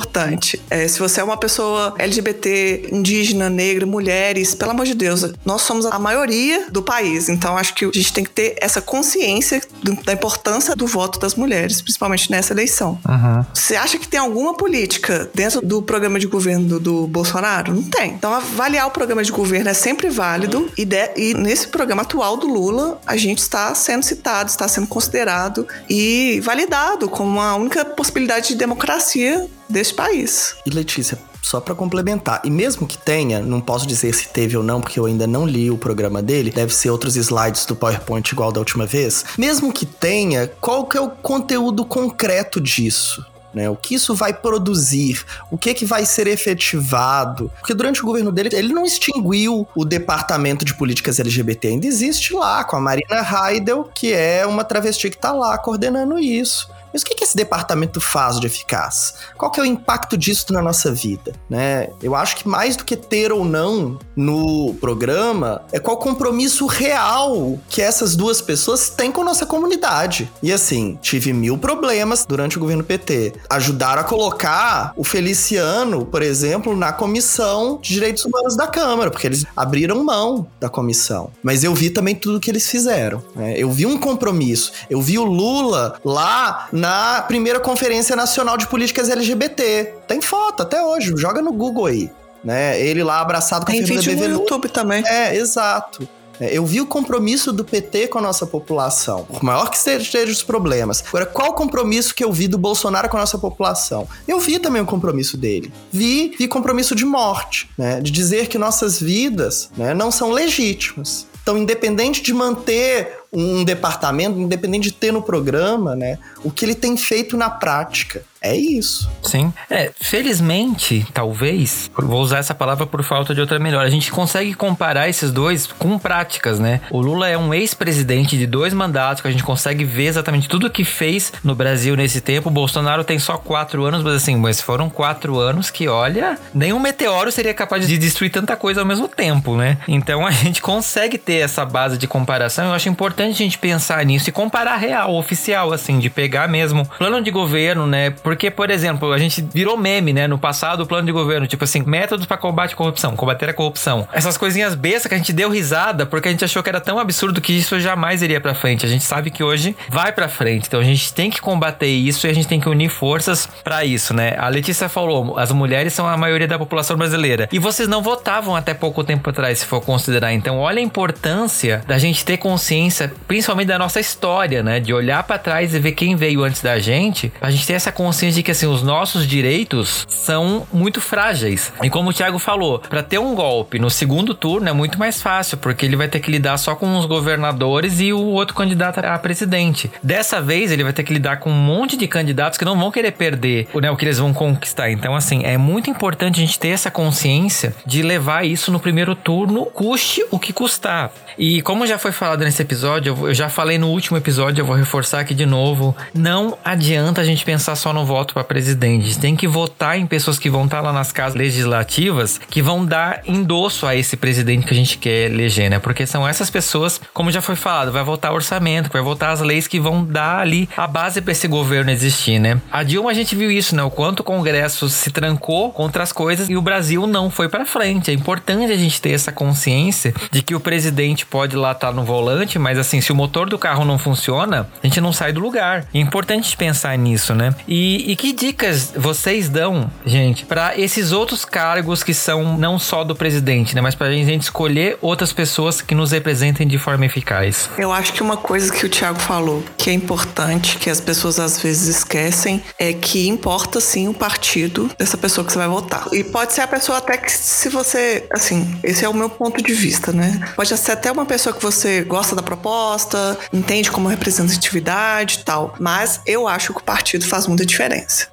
É, se você é uma pessoa LGBT, indígena, negra, mulheres, pelo amor de Deus, nós somos a maioria do país. Então acho que a gente tem que ter essa consciência da importância do voto das mulheres, principalmente nessa eleição. Uhum. Você acha que tem alguma política dentro do programa de governo do, Bolsonaro? Não tem. Então, avaliar o programa de governo é sempre válido e, de, e nesse programa atual do Lula, a gente está sendo citado, está sendo considerado e validado como a única possibilidade de democracia desse país. E Letícia, só para complementar. E mesmo que tenha, não posso dizer se teve ou não, porque eu ainda não li o programa dele, deve ser outros slides do PowerPoint igual da última vez. Mesmo que tenha, qual que é o conteúdo concreto disso? Né, o que isso vai produzir, o que que vai ser efetivado. Porque durante o governo dele, ele não extinguiu o departamento de políticas LGBT, ainda existe lá, com a Marina Heidel, que é uma travesti que tá lá coordenando isso. Mas o que, esse departamento faz de eficaz? Qual que é o impacto disso na nossa vida? Né? Eu acho que mais do que ter ou não no programa, é qual compromisso real que essas duas pessoas têm com nossa comunidade. E assim, tive mil problemas durante o governo PT. Ajudaram a colocar o Feliciano, por exemplo, na comissão de direitos humanos da Câmara, porque eles abriram mão da comissão. Mas eu vi também tudo que eles fizeram. Né? Eu vi um compromisso. Eu vi o Lula lá na primeira Conferência Nacional de Políticas LGBT. Tem foto até hoje, joga no Google aí. Né? Ele lá abraçado com Tem a Fernanda vídeo no Bevenuto. YouTube também. É, exato. É, Eu vi o compromisso do PT com a nossa população, por maior que sejam os problemas. Agora, qual o compromisso que eu vi do Bolsonaro com a nossa população? Eu vi também o compromisso dele. Vi, vi compromisso de morte, né? De dizer que nossas vidas né, não são legítimas. Então, independente de manter um departamento, independente de ter no programa, né? O que ele tem feito na prática. É isso. Sim. É, felizmente, talvez, vou usar essa palavra por falta de outra melhor, a gente consegue comparar esses dois com práticas, né? O Lula é um ex-presidente de dois mandatos, que a gente consegue ver exatamente tudo o que fez no Brasil nesse tempo. O Bolsonaro tem só quatro anos, mas assim, mas foram quatro anos que, olha, nenhum meteoro seria capaz de destruir tanta coisa ao mesmo tempo, né? Então *laughs* a gente consegue ter essa base de comparação. Eu acho importante a gente pensar nisso e comparar real, oficial, assim, de pegar mesmo plano de governo, né? Porque, por exemplo, a gente virou meme, né? No passado, o plano de governo, tipo assim, métodos para combate à corrupção, combater a corrupção. Essas coisinhas bestas que a gente deu risada porque a gente achou que era tão absurdo que isso jamais iria pra frente. A gente sabe que hoje vai pra frente. Então a gente tem que combater isso e a gente tem que unir forças pra isso, né? A Letícia falou, as mulheres são a maioria da população brasileira. E vocês não votavam até pouco tempo atrás, se for considerar. Então, olha a importância da gente ter consciência, principalmente da nossa história, né? De olhar pra trás e ver quem veio antes da gente, pra gente ter essa consciência de que assim, os nossos direitos são muito frágeis. E como o Thiago falou, pra ter um golpe no segundo turno é muito mais fácil, porque ele vai ter que lidar só com os governadores e o outro candidato a presidente. Dessa vez, ele vai ter que lidar com um monte de candidatos que não vão querer perder né, o que eles vão conquistar. Então, assim, é muito importante a gente ter essa consciência de levar isso no primeiro turno, custe o que custar. E como já foi falado nesse episódio, eu já falei no último episódio, eu vou reforçar aqui de novo. Não adianta a gente pensar só no voto para presidente. Tem que votar em pessoas que vão estar lá nas casas legislativas que vão dar endosso a esse presidente que a gente quer eleger, né? Porque são essas pessoas, como já foi falado, vai votar orçamento, vai votar as leis que vão dar ali a base para esse governo existir, né? A Dilma a gente viu isso, né? O quanto o Congresso se trancou contra as coisas e o Brasil não foi para frente. É importante a gente ter essa consciência de que o presidente pode lá estar no volante, mas assim, se o motor do carro não funciona, a gente não sai do lugar. É importante pensar nisso, né? E, e que dicas vocês dão, gente, para esses outros cargos que são não só do presidente, né? Mas pra gente escolher outras pessoas que nos representem de forma eficaz. Eu acho que uma coisa que o Thiago falou, que é importante, que as pessoas às vezes esquecem, é que importa sim o partido dessa pessoa que você vai votar. E pode ser a pessoa até que se você, assim, esse é o meu ponto de vista, né? Pode ser até uma pessoa que você gosta da proposta, entende como representatividade e tal, mas eu acho que o partido faz muita diferença.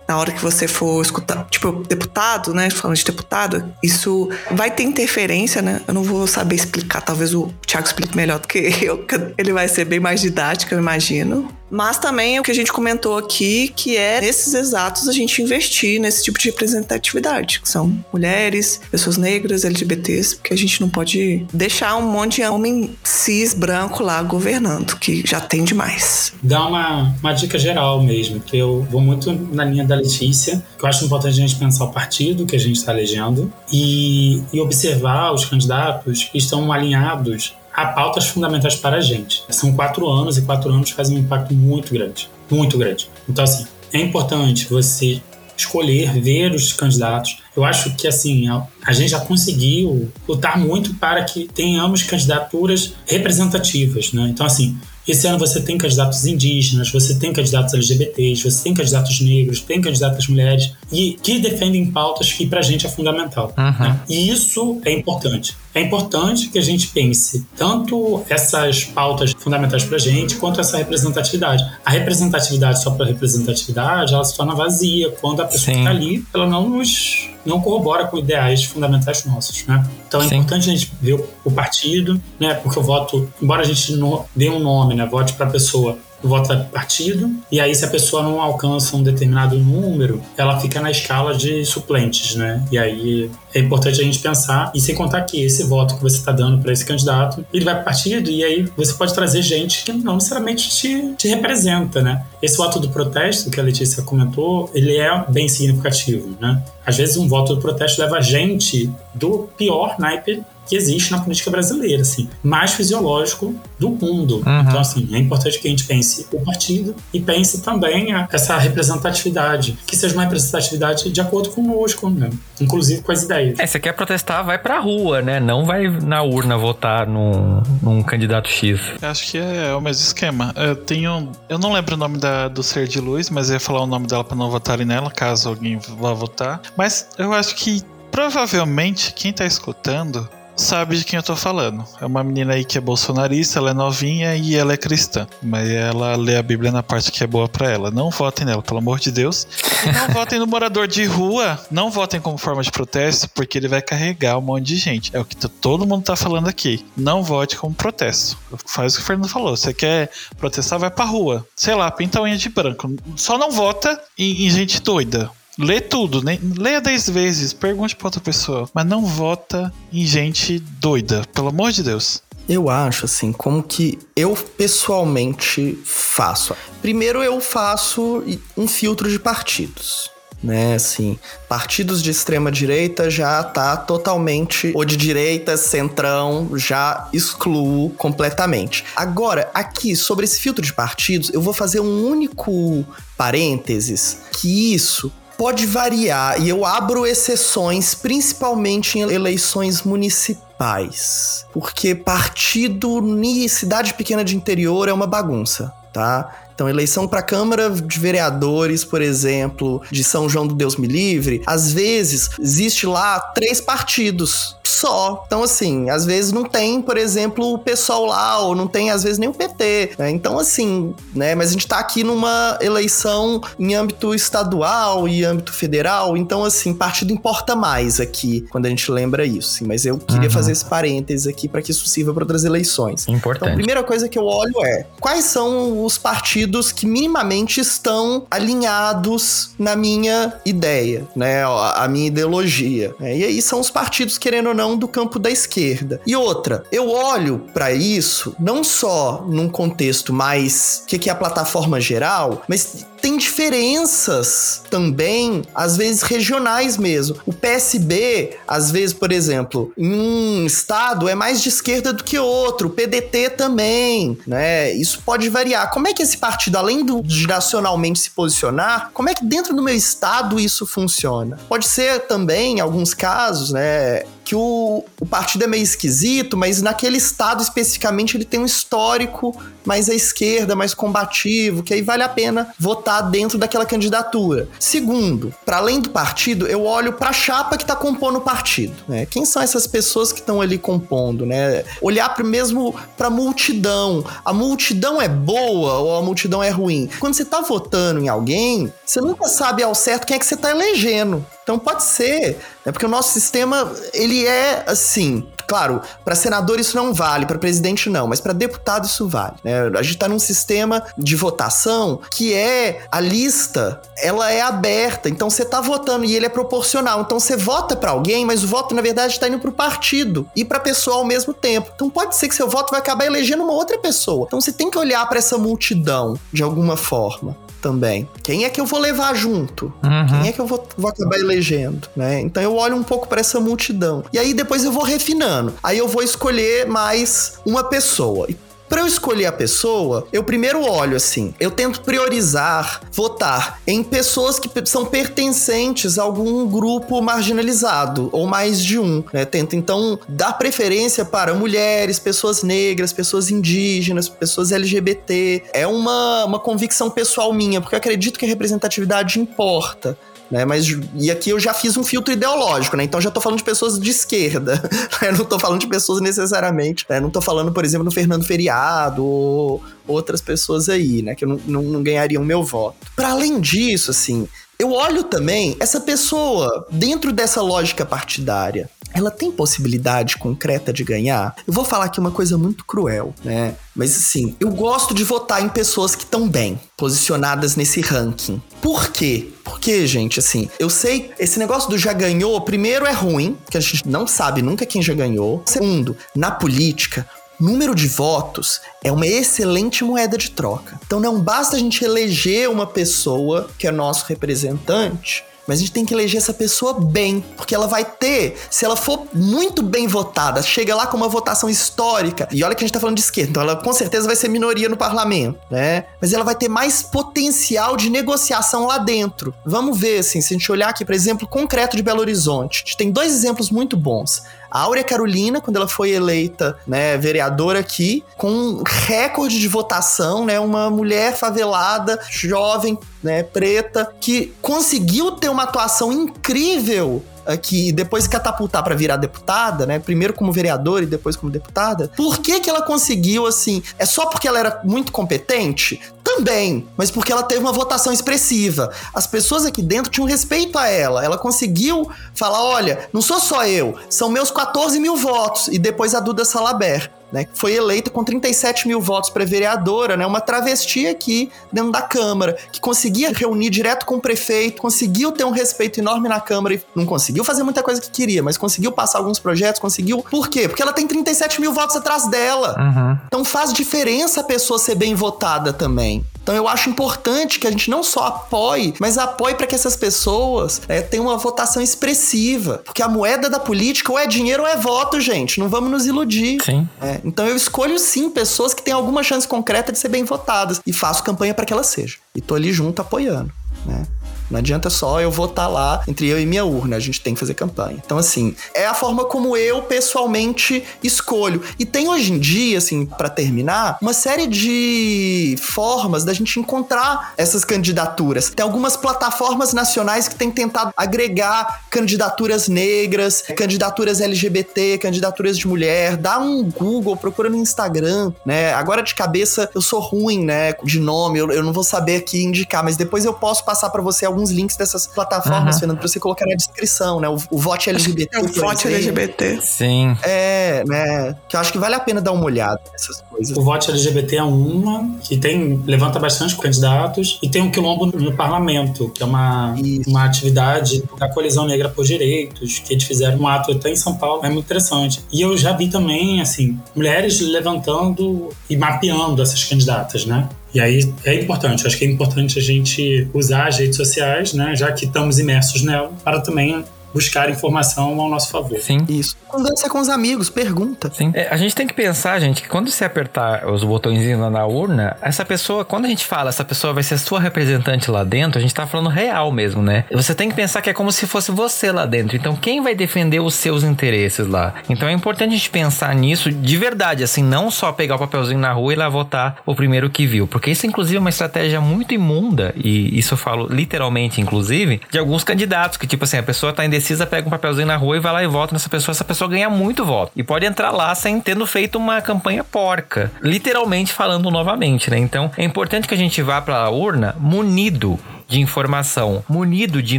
Na hora que você for escutar, tipo, deputado, né, falando de deputado, isso vai ter interferência, né? Eu não vou saber explicar, talvez o Thiago explique melhor do que *laughs* eu, ele vai ser bem mais didático, eu imagino. Mas também o que a gente comentou aqui, que é nesses exatos a gente investir nesse tipo de representatividade, que são mulheres, pessoas negras, LGBTs, porque a gente não pode deixar um monte de homem cis branco lá governando, que já tem demais. Dá uma, uma dica geral mesmo, que eu vou muito na linha da Letícia, que eu acho importante a gente pensar o partido que a gente está elegendo e, e observar os candidatos que estão alinhados a pautas fundamentais para a gente. São quatro anos e quatro anos fazem um impacto muito grande, muito grande. Então, assim, é importante você escolher, ver os candidatos. Eu acho que, assim, a, a gente já conseguiu lutar muito para que tenhamos candidaturas representativas, né? Então, assim, esse ano você tem candidatos indígenas, você tem candidatos LGBTs, você tem candidatos negros, tem candidatas mulheres e que defendem pautas que pra gente é fundamental. né? E isso é importante. É importante que a gente pense tanto essas pautas fundamentais pra gente quanto essa representatividade. A representatividade só para representatividade, ela se torna vazia quando a pessoa está ali, ela não nos não corrobora com ideais fundamentais nossos, né? Então é Sim. importante a gente ver o, o partido, né? Porque o voto, embora a gente não dê um nome, né? Vote para a pessoa, voto para partido, e aí se a pessoa não alcança um determinado número, ela fica na escala de suplentes, né? E aí é importante a gente pensar, e sem contar que esse voto que você está dando para esse candidato, ele vai para partido, e aí você pode trazer gente que não necessariamente te, te representa, né? Esse voto do protesto, que a Letícia comentou, ele é bem significativo, né? Às vezes um voto do protesto leva gente do pior naipe que existe na política brasileira, assim, mais fisiológico do mundo. Uhum. Então, assim, é importante que a gente pense o partido e pense também a, essa representatividade, que seja uma representatividade de acordo conosco, né? inclusive com as ideias. É, você quer protestar, vai pra rua, né? Não vai na urna votar num, num candidato X. Eu acho que é o mesmo esquema. Eu tenho. Eu não lembro o nome da, do ser de luz, mas eu ia falar o nome dela para não votarem nela, caso alguém vá votar. Mas eu acho que provavelmente quem tá escutando sabe de quem eu tô falando. É uma menina aí que é bolsonarista, ela é novinha e ela é cristã. Mas ela lê a Bíblia na parte que é boa para ela. Não votem nela, pelo amor de Deus. E não votem no morador de rua. Não votem como forma de protesto, porque ele vai carregar um monte de gente. É o que todo mundo tá falando aqui. Não vote como protesto. Faz o que o Fernando falou. Você quer protestar, vai pra rua. Sei lá, pinta a unha de branco. Só não vota em, em gente doida. Lê tudo, né? leia 10 vezes, pergunte pra outra pessoa, mas não vota em gente doida, pelo amor de Deus. Eu acho assim, como que eu pessoalmente faço. Primeiro eu faço um filtro de partidos né? Assim, partidos de extrema direita já tá totalmente ou de direita, centrão, já excluo completamente. Agora, aqui sobre esse filtro de partidos, eu vou fazer um único parênteses que isso pode variar e eu abro exceções, principalmente em eleições municipais, porque partido em cidade pequena de interior é uma bagunça, tá? Então, eleição para Câmara de Vereadores, por exemplo, de São João do Deus Me Livre, às vezes existe lá três partidos só. Então, assim, às vezes não tem, por exemplo, o pessoal lá, ou não tem, às vezes, nem o PT. Né? Então, assim, né? Mas a gente tá aqui numa eleição em âmbito estadual e âmbito federal, então, assim, partido importa mais aqui, quando a gente lembra isso. Assim, mas eu queria uhum. fazer esse parênteses aqui para que isso sirva para outras eleições. Importante. Então, a primeira coisa que eu olho é quais são os partidos partidos que minimamente estão alinhados na minha ideia, né? A minha ideologia. Né? E aí são os partidos, querendo ou não, do campo da esquerda. E outra, eu olho para isso não só num contexto mais que, que é a plataforma geral, mas tem diferenças também, às vezes regionais mesmo. O PSB, às vezes, por exemplo, em um estado é mais de esquerda do que outro, o PDT também, né? Isso pode variar. Como é que esse partido, além do de nacionalmente se posicionar, como é que dentro do meu estado isso funciona? Pode ser também, em alguns casos, né, que o, o partido é meio esquisito, mas naquele estado especificamente ele tem um histórico mais à esquerda, mais combativo, que aí vale a pena votar dentro daquela candidatura. Segundo, para além do partido, eu olho para a chapa que está compondo o partido. Né? Quem são essas pessoas que estão ali compondo? Né? Olhar pro mesmo para a multidão. A multidão é boa ou a multidão é ruim? Quando você está votando em alguém, você nunca sabe ao certo quem é que você está elegendo. Então pode ser, né? porque o nosso sistema ele é assim. Claro, para senador isso não vale, para presidente não, mas para deputado isso vale. Né? A gente está num sistema de votação que é a lista, ela é aberta. Então você está votando e ele é proporcional. Então você vota para alguém, mas o voto na verdade está indo para o partido e para a pessoa ao mesmo tempo. Então pode ser que seu voto vai acabar elegendo uma outra pessoa. Então você tem que olhar para essa multidão de alguma forma também. Quem é que eu vou levar junto? Uhum. Quem é que eu vou, vou acabar elegendo, né? Então eu olho um pouco para essa multidão. E aí depois eu vou refinando. Aí eu vou escolher mais uma pessoa. E para eu escolher a pessoa, eu primeiro olho assim, eu tento priorizar, votar em pessoas que são pertencentes a algum grupo marginalizado ou mais de um, né? Tento então dar preferência para mulheres, pessoas negras, pessoas indígenas, pessoas LGBT. É uma, uma convicção pessoal minha, porque eu acredito que a representatividade importa né? Mas e aqui eu já fiz um filtro ideológico, né? Então já tô falando de pessoas de esquerda, *laughs* né? Não tô falando de pessoas necessariamente, né? Não tô falando, por exemplo, do Fernando Feriado ou outras pessoas aí, né? Que não, não, não ganhariam meu voto. Para além disso, assim, eu olho também essa pessoa dentro dessa lógica partidária ela tem possibilidade concreta de ganhar? Eu vou falar aqui uma coisa muito cruel, né? Mas assim, eu gosto de votar em pessoas que estão bem posicionadas nesse ranking. Por quê? Porque, gente, assim, eu sei, esse negócio do já ganhou, primeiro é ruim, que a gente não sabe nunca quem já ganhou. Segundo, na política, número de votos é uma excelente moeda de troca. Então não basta a gente eleger uma pessoa que é nosso representante mas a gente tem que eleger essa pessoa bem, porque ela vai ter, se ela for muito bem votada, chega lá com uma votação histórica, e olha que a gente tá falando de esquerda, então ela com certeza vai ser minoria no parlamento, né? Mas ela vai ter mais potencial de negociação lá dentro. Vamos ver, assim, se a gente olhar aqui, por exemplo, concreto de Belo Horizonte, a gente tem dois exemplos muito bons. A Áurea Carolina, quando ela foi eleita, né, vereadora aqui, com um recorde de votação, né, uma mulher favelada, jovem, né, preta, que conseguiu ter uma atuação incrível aqui depois catapultar para virar deputada, né? Primeiro como vereadora e depois como deputada. Por que que ela conseguiu assim? É só porque ela era muito competente? Também, mas porque ela teve uma votação expressiva. As pessoas aqui dentro tinham respeito a ela. Ela conseguiu falar: olha, não sou só eu, são meus 14 mil votos. E depois a Duda Salaber né, foi eleita com 37 mil votos para vereadora, né, uma travesti aqui dentro da Câmara, que conseguia reunir direto com o prefeito, conseguiu ter um respeito enorme na Câmara e não conseguiu fazer muita coisa que queria, mas conseguiu passar alguns projetos, conseguiu. Por quê? Porque ela tem 37 mil votos atrás dela. Uhum. Então faz diferença a pessoa ser bem votada também. Então eu acho importante que a gente não só apoie, mas apoie para que essas pessoas é, tenham uma votação expressiva. Porque a moeda da política ou é dinheiro ou é voto, gente. Não vamos nos iludir. Sim. É, então eu escolho sim pessoas que têm alguma chance concreta de ser bem votadas e faço campanha para que elas sejam. E tô ali junto apoiando, né? Não adianta só eu votar lá entre eu e minha urna, a gente tem que fazer campanha. Então, assim, é a forma como eu pessoalmente escolho. E tem hoje em dia, assim, para terminar, uma série de formas da gente encontrar essas candidaturas. Tem algumas plataformas nacionais que têm tentado agregar candidaturas negras, candidaturas LGBT, candidaturas de mulher. Dá um Google, procura no Instagram, né? Agora de cabeça eu sou ruim, né? De nome, eu, eu não vou saber aqui indicar, mas depois eu posso passar para você alguns links dessas plataformas, uhum. Fernando, pra você colocar na descrição, né? O, o Vote LGBT. É o Vote LGBT. Sim. É, né? Que eu acho que vale a pena dar uma olhada nessas coisas. O Vote LGBT é uma que tem, levanta bastante candidatos e tem um quilombo no parlamento, que é uma, uma atividade da Colisão Negra por Direitos, que eles fizeram um ato até em São Paulo, é muito interessante. E eu já vi também, assim, mulheres levantando e mapeando essas candidatas, né? E aí é importante, acho que é importante a gente usar as redes sociais, né, já que estamos imersos nela, para também buscar informação ao nosso favor. Sim. Isso. Conversa com os amigos, pergunta. Sim. É, a gente tem que pensar, gente, que quando você apertar os botõezinhos lá na urna, essa pessoa, quando a gente fala essa pessoa vai ser sua representante lá dentro, a gente tá falando real mesmo, né? Você tem que pensar que é como se fosse você lá dentro. Então, quem vai defender os seus interesses lá? Então, é importante a gente pensar nisso de verdade, assim, não só pegar o papelzinho na rua e lá votar o primeiro que viu. Porque isso, inclusive, é uma estratégia muito imunda, e isso eu falo literalmente, inclusive, de alguns candidatos, que, tipo assim, a pessoa tá indecisa precisa, pega um papelzinho na rua e vai lá e vota nessa pessoa. Essa pessoa ganha muito voto. E pode entrar lá sem tendo feito uma campanha porca. Literalmente falando novamente, né? Então é importante que a gente vá para a urna munido de informação, munido de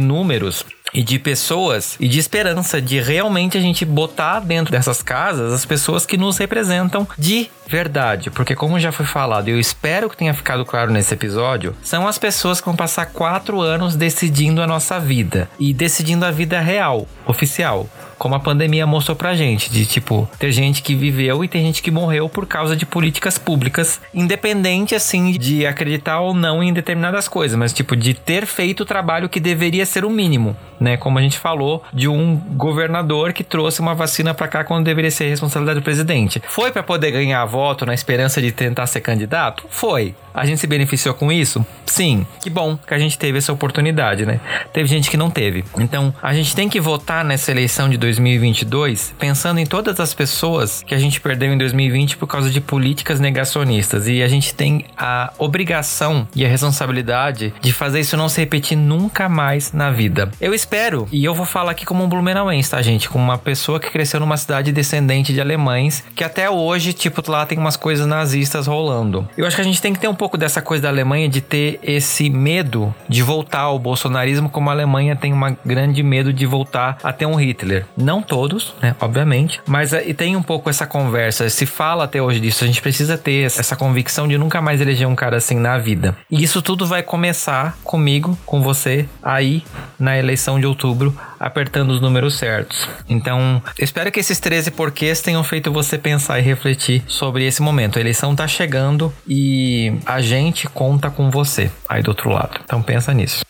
números e de pessoas e de esperança de realmente a gente botar dentro dessas casas as pessoas que nos representam de verdade, porque como já foi falado, eu espero que tenha ficado claro nesse episódio, são as pessoas que vão passar quatro anos decidindo a nossa vida e decidindo a vida real, oficial como a pandemia mostrou pra gente, de tipo, ter gente que viveu e tem gente que morreu por causa de políticas públicas, independente assim de acreditar ou não em determinadas coisas, mas tipo de ter feito o trabalho que deveria ser o mínimo, né? Como a gente falou de um governador que trouxe uma vacina para cá quando deveria ser responsabilidade do presidente. Foi para poder ganhar voto na esperança de tentar ser candidato? Foi. A gente se beneficiou com isso? Sim. Que bom que a gente teve essa oportunidade, né? Teve gente que não teve. Então, a gente tem que votar nessa eleição de 2022 pensando em todas as pessoas que a gente perdeu em 2020 por causa de políticas negacionistas. E a gente tem a obrigação e a responsabilidade de fazer isso não se repetir nunca mais na vida. Eu espero, e eu vou falar aqui como um Blumenauense, tá, gente? Como uma pessoa que cresceu numa cidade descendente de alemães, que até hoje, tipo, lá tem umas coisas nazistas rolando. Eu acho que a gente tem que ter um pouco dessa coisa da Alemanha de ter esse medo de voltar ao bolsonarismo, como a Alemanha tem um grande medo de voltar a ter um Hitler. Não todos, né? Obviamente. Mas e tem um pouco essa conversa. Se fala até hoje disso. A gente precisa ter essa convicção de nunca mais eleger um cara assim na vida. E isso tudo vai começar comigo, com você, aí na eleição de outubro, apertando os números certos. Então, espero que esses 13 porquês tenham feito você pensar e refletir sobre esse momento. A eleição tá chegando e a gente conta com você aí do outro lado. Então pensa nisso.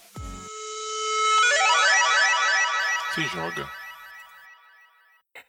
Se joga.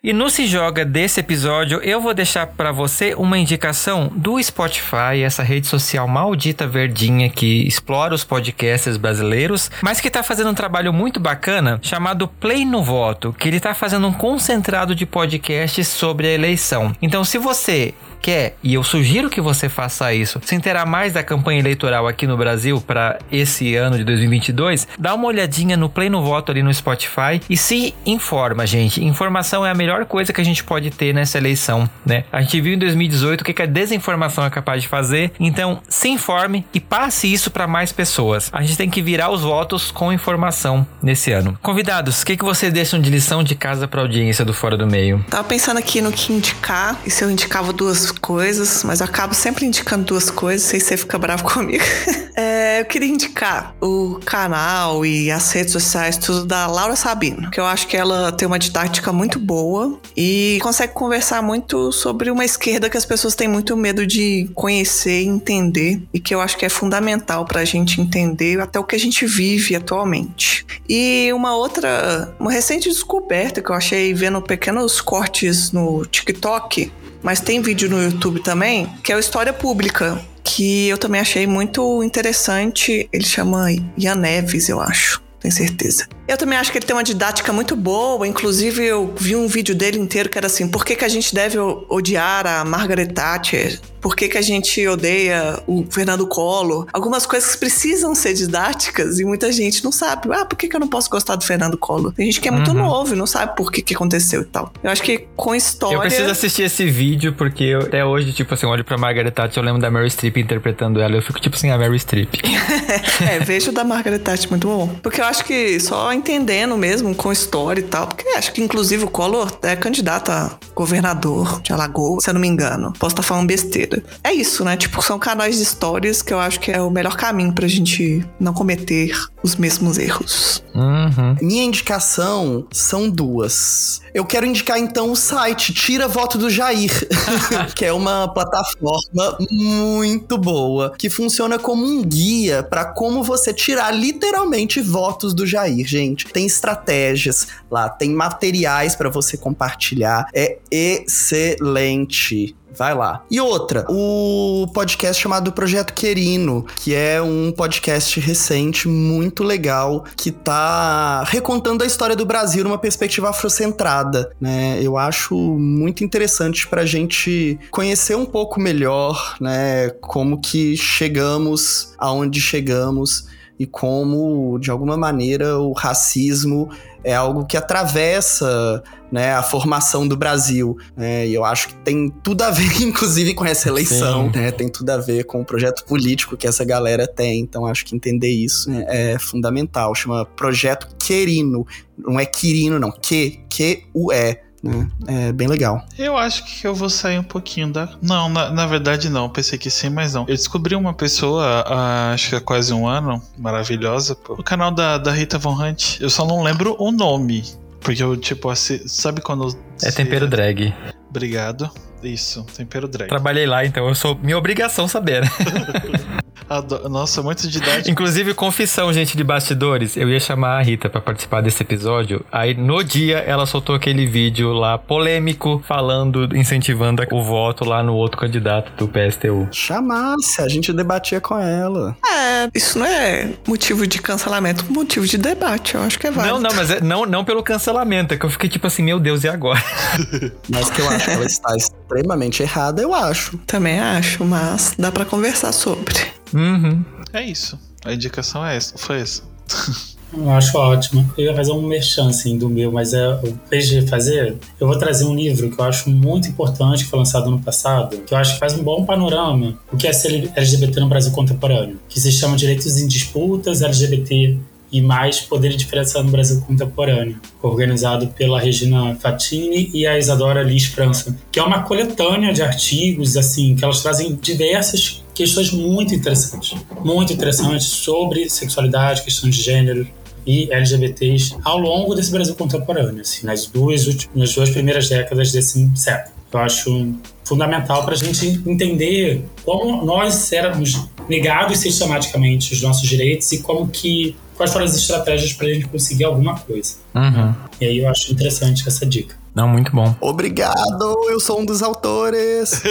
E no Se Joga desse episódio, eu vou deixar para você uma indicação do Spotify, essa rede social maldita verdinha que explora os podcasts brasileiros, mas que tá fazendo um trabalho muito bacana chamado Play no Voto, que ele tá fazendo um concentrado de podcasts sobre a eleição. Então, se você quer, e eu sugiro que você faça isso, se inteirar mais da campanha eleitoral aqui no Brasil para esse ano de 2022, dá uma olhadinha no Play no Voto ali no Spotify e se informa, gente. Informação é a melhor coisa que a gente pode ter nessa eleição, né? A gente viu em 2018 o que a desinformação é capaz de fazer, então se informe e passe isso para mais pessoas. A gente tem que virar os votos com informação nesse ano. Convidados, o que, que vocês deixam de lição de casa para audiência do Fora do Meio? Tava pensando aqui no que indicar, e se eu indicava duas coisas, mas eu acabo sempre indicando duas coisas, sei se você fica bravo comigo. *laughs* é, eu queria indicar o canal e as redes sociais, tudo da Laura Sabino, que eu acho que ela tem uma didática muito boa e consegue conversar muito sobre uma esquerda que as pessoas têm muito medo de conhecer e entender, e que eu acho que é fundamental para a gente entender até o que a gente vive atualmente. E uma outra, uma recente descoberta que eu achei vendo pequenos cortes no TikTok mas tem vídeo no YouTube também, que é o História Pública, que eu também achei muito interessante. Ele chama Ian Neves, eu acho tenho certeza. Eu também acho que ele tem uma didática muito boa, inclusive eu vi um vídeo dele inteiro que era assim, por que, que a gente deve odiar a Margaret Thatcher? Por que, que a gente odeia o Fernando Collor? Algumas coisas precisam ser didáticas e muita gente não sabe. Ah, por que, que eu não posso gostar do Fernando Collor? Tem gente que é muito uhum. novo e não sabe por que, que aconteceu e tal. Eu acho que com história... Eu preciso assistir esse vídeo porque eu, até hoje, tipo assim, eu olho pra Margaret Thatcher, eu lembro da Mary Streep interpretando ela, eu fico tipo assim, a Mary Streep. *laughs* é, vejo da Margaret Thatcher muito bom. Porque eu acho que só entendendo mesmo com história e tal, porque acho que inclusive o Collor é candidato a governador de Alagoas, se eu não me engano. Posso estar falando besteira. É isso, né? Tipo, são canais de histórias que eu acho que é o melhor caminho pra gente não cometer os mesmos erros. Uhum. Minha indicação são duas. Eu quero indicar então o site Tira Voto do Jair, *laughs* que é uma plataforma muito boa, que funciona como um guia para como você tirar literalmente votos do Jair, gente. Tem estratégias lá, tem materiais para você compartilhar. É excelente. Vai lá. E outra, o podcast chamado Projeto Querino, que é um podcast recente muito legal que tá recontando a história do Brasil numa perspectiva afrocentrada, né? Eu acho muito interessante pra gente conhecer um pouco melhor, né, como que chegamos aonde chegamos e como, de alguma maneira, o racismo é algo que atravessa né, a formação do Brasil. Né, e eu acho que tem tudo a ver, *laughs* inclusive, com essa eleição, né, tem tudo a ver com o projeto político que essa galera tem. Então, acho que entender isso é fundamental. Chama Projeto Querino. Não é Quirino, não. Que, Q-U-E. Né? É bem legal. Eu acho que eu vou sair um pouquinho da. Não, na, na verdade não. Pensei que sim, mas não. Eu descobri uma pessoa, há, acho que há quase um ano, maravilhosa, pô. O canal da, da Rita Von Hunt. Eu só não lembro o nome. Porque eu, tipo, assim, sabe quando. É tempero drag. Obrigado. Isso, tempero drag. Trabalhei lá, então eu sou minha obrigação saber, né? *laughs* Adoro. Nossa, muito didático. Inclusive, confissão, gente, de bastidores. Eu ia chamar a Rita para participar desse episódio. Aí, no dia, ela soltou aquele vídeo lá polêmico, falando, incentivando o voto lá no outro candidato do PSTU. Chamasse, a gente debatia com ela. É, isso não é motivo de cancelamento, motivo de debate. Eu acho que é válido. Não, não, mas é, não, não pelo cancelamento. É que eu fiquei tipo assim, meu Deus, e agora? *laughs* mas que eu acho que ela está extremamente errada, eu acho. Também acho, mas dá para conversar sobre. Uhum. É isso. A indicação é essa, foi essa. *laughs* Eu acho ótimo. Eu ia fazer um merchan, assim, do meu, mas é, o vez de fazer, eu vou trazer um livro que eu acho muito importante, que foi lançado no passado, que eu acho que faz um bom panorama do que é ser LGBT no Brasil contemporâneo, que se chama Direitos em Disputas LGBT e mais Poder e Diferença no Brasil Contemporâneo, organizado pela Regina Fatini e a Isadora Liz França, que é uma coletânea de artigos assim que elas trazem diversas questões muito interessantes, muito interessantes sobre sexualidade, questão de gênero, e LGBTs ao longo desse Brasil contemporâneo, assim, nas duas, nas duas primeiras décadas desse século. Eu acho fundamental para a gente entender como nós éramos negados sistematicamente os nossos direitos e como que quais foram as estratégias para a gente conseguir alguma coisa. Uhum. E aí eu acho interessante essa dica. Não, muito bom. Obrigado, eu sou um dos autores.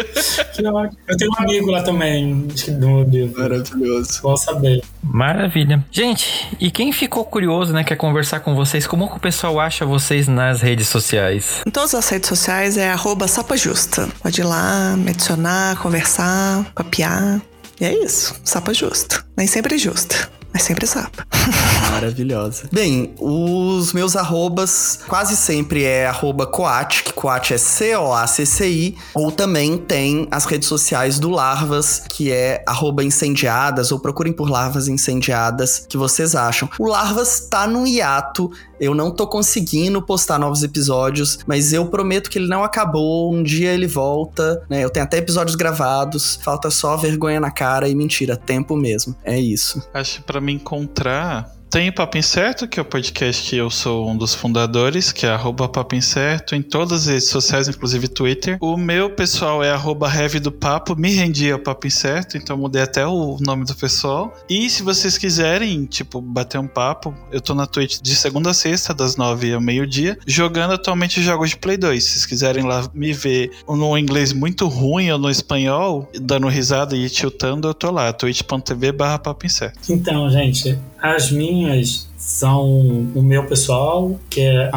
*laughs* que ótimo. Eu tenho um amigo lá também, do livro. Maravilhoso. Bom saber. Maravilha. Gente, e quem ficou curioso, né, quer conversar com vocês, como que o pessoal acha vocês nas redes sociais? Em todas as redes sociais é arroba sapajusta. Pode ir lá, me adicionar, conversar, papiar. E é isso, sapa justa. Nem sempre é justa. Mas sempre sapa. *laughs* Maravilhosa. Bem, os meus arrobas quase sempre é arroba coat, que coat é C-O-A-C-C-I, ou também tem as redes sociais do Larvas, que é arroba incendiadas, ou procurem por Larvas Incendiadas, que vocês acham. O Larvas tá no hiato, eu não tô conseguindo postar novos episódios, mas eu prometo que ele não acabou. Um dia ele volta, né? Eu tenho até episódios gravados, falta só vergonha na cara e mentira, tempo mesmo. É isso. Acho que pra me encontrar tem Papo Incerto, que é o podcast que eu sou um dos fundadores, que é arroba Papo Incerto, em todas as redes sociais, inclusive Twitter. O meu pessoal é arroba do Papo, me rendi ao Papo Incerto, então mudei até o nome do pessoal. E se vocês quiserem, tipo, bater um papo, eu tô na Twitch de segunda a sexta, das nove ao meio-dia, jogando atualmente jogos de Play 2. Se vocês quiserem lá me ver no inglês muito ruim ou no espanhol, dando risada e tiltando, eu tô lá, twitch.tv barra Papo Incerto. Então, gente, as minhas são o meu pessoal, que é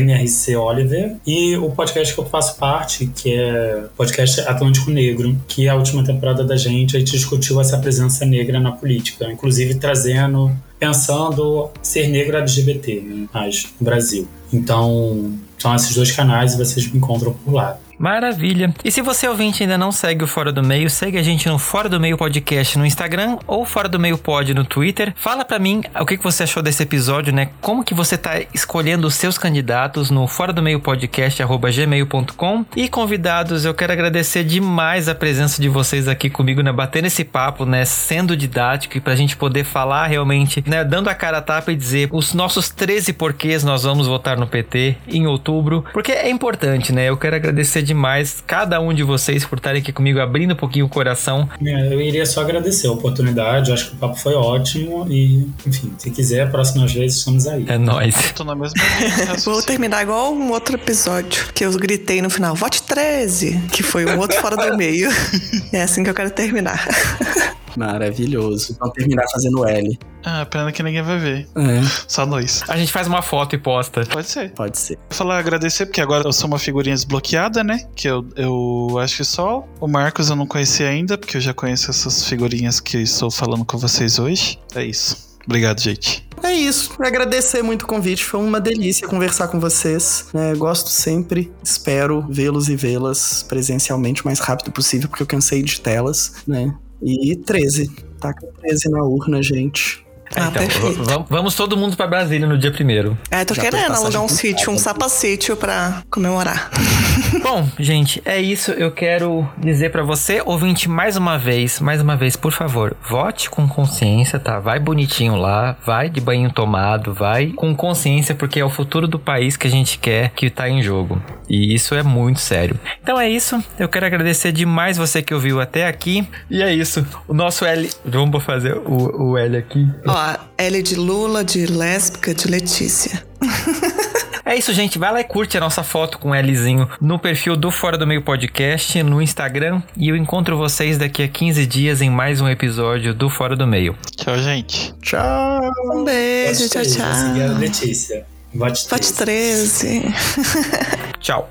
mrcoliver, e o podcast que eu faço parte, que é podcast Atlântico Negro, que é a última temporada da gente, a gente discutiu essa presença negra na política, inclusive trazendo, pensando ser negro LGBT né, no Brasil. Então, são esses dois canais e vocês me encontram por lá. Maravilha. E se você ouvinte ainda não segue o Fora do Meio, segue a gente no Fora do Meio Podcast no Instagram ou Fora do Meio Pod no Twitter. Fala para mim o que você achou desse episódio, né? Como que você tá escolhendo os seus candidatos no Fora do Meio Podcast gmail.com. E convidados, eu quero agradecer demais a presença de vocês aqui comigo, né? Batendo esse papo, né? Sendo didático e pra gente poder falar realmente, né? Dando a cara a tapa e dizer os nossos 13 porquês nós vamos votar no PT em outubro. Porque é importante, né? Eu quero agradecer demais cada um de vocês por estarem aqui comigo, abrindo um pouquinho o coração. É, eu iria só agradecer a oportunidade, eu acho que o papo foi ótimo e, enfim, se quiser, próximas vezes estamos aí. É nóis. Tô na mesma *laughs* Vou terminar igual um outro episódio que eu gritei no final, vote 13, que foi um outro fora do meio. *laughs* É assim que eu quero terminar. *laughs* Maravilhoso. Vamos terminar fazendo L. Ah, pena que ninguém vai ver. É, Só nós. A gente faz uma foto e posta. Pode ser. pode ser. Vou falar agradecer, porque agora eu sou uma figurinha desbloqueada, né? Que eu, eu acho que só o Marcos eu não conheci ainda, porque eu já conheço essas figurinhas que estou falando com vocês hoje. É isso. Obrigado, gente. É isso. Agradecer muito o convite. Foi uma delícia conversar com vocês. né? gosto sempre. Espero vê-los e vê-las presencialmente o mais rápido possível, porque eu cansei de telas, né? E 13. Taca 13 na urna, gente. Ah, então, perfeito. vamos, todo mundo pra Brasília no dia primeiro. É, tô Já querendo alugar um com sítio, um casa. sapa-sítio pra comemorar. *laughs* Bom, gente, é isso. Eu quero dizer pra você, ouvinte, mais uma vez, mais uma vez, por favor, vote com consciência, tá? Vai bonitinho lá, vai de banho tomado, vai com consciência, porque é o futuro do país que a gente quer que tá em jogo. E isso é muito sério. Então é isso. Eu quero agradecer demais você que ouviu até aqui. E é isso. O nosso L. Vamos fazer o, o L aqui. Ó, L de Lula, de lésbica, de Letícia. *laughs* É isso, gente. Vai lá e curte a nossa foto com o Lzinho no perfil do Fora do Meio Podcast, no Instagram. E eu encontro vocês daqui a 15 dias em mais um episódio do Fora do Meio. Tchau, gente. Tchau! Um beijo, tchau, Vote 13, vou seguir a tchau. Letícia. Vote 13. Vote 13. Tchau.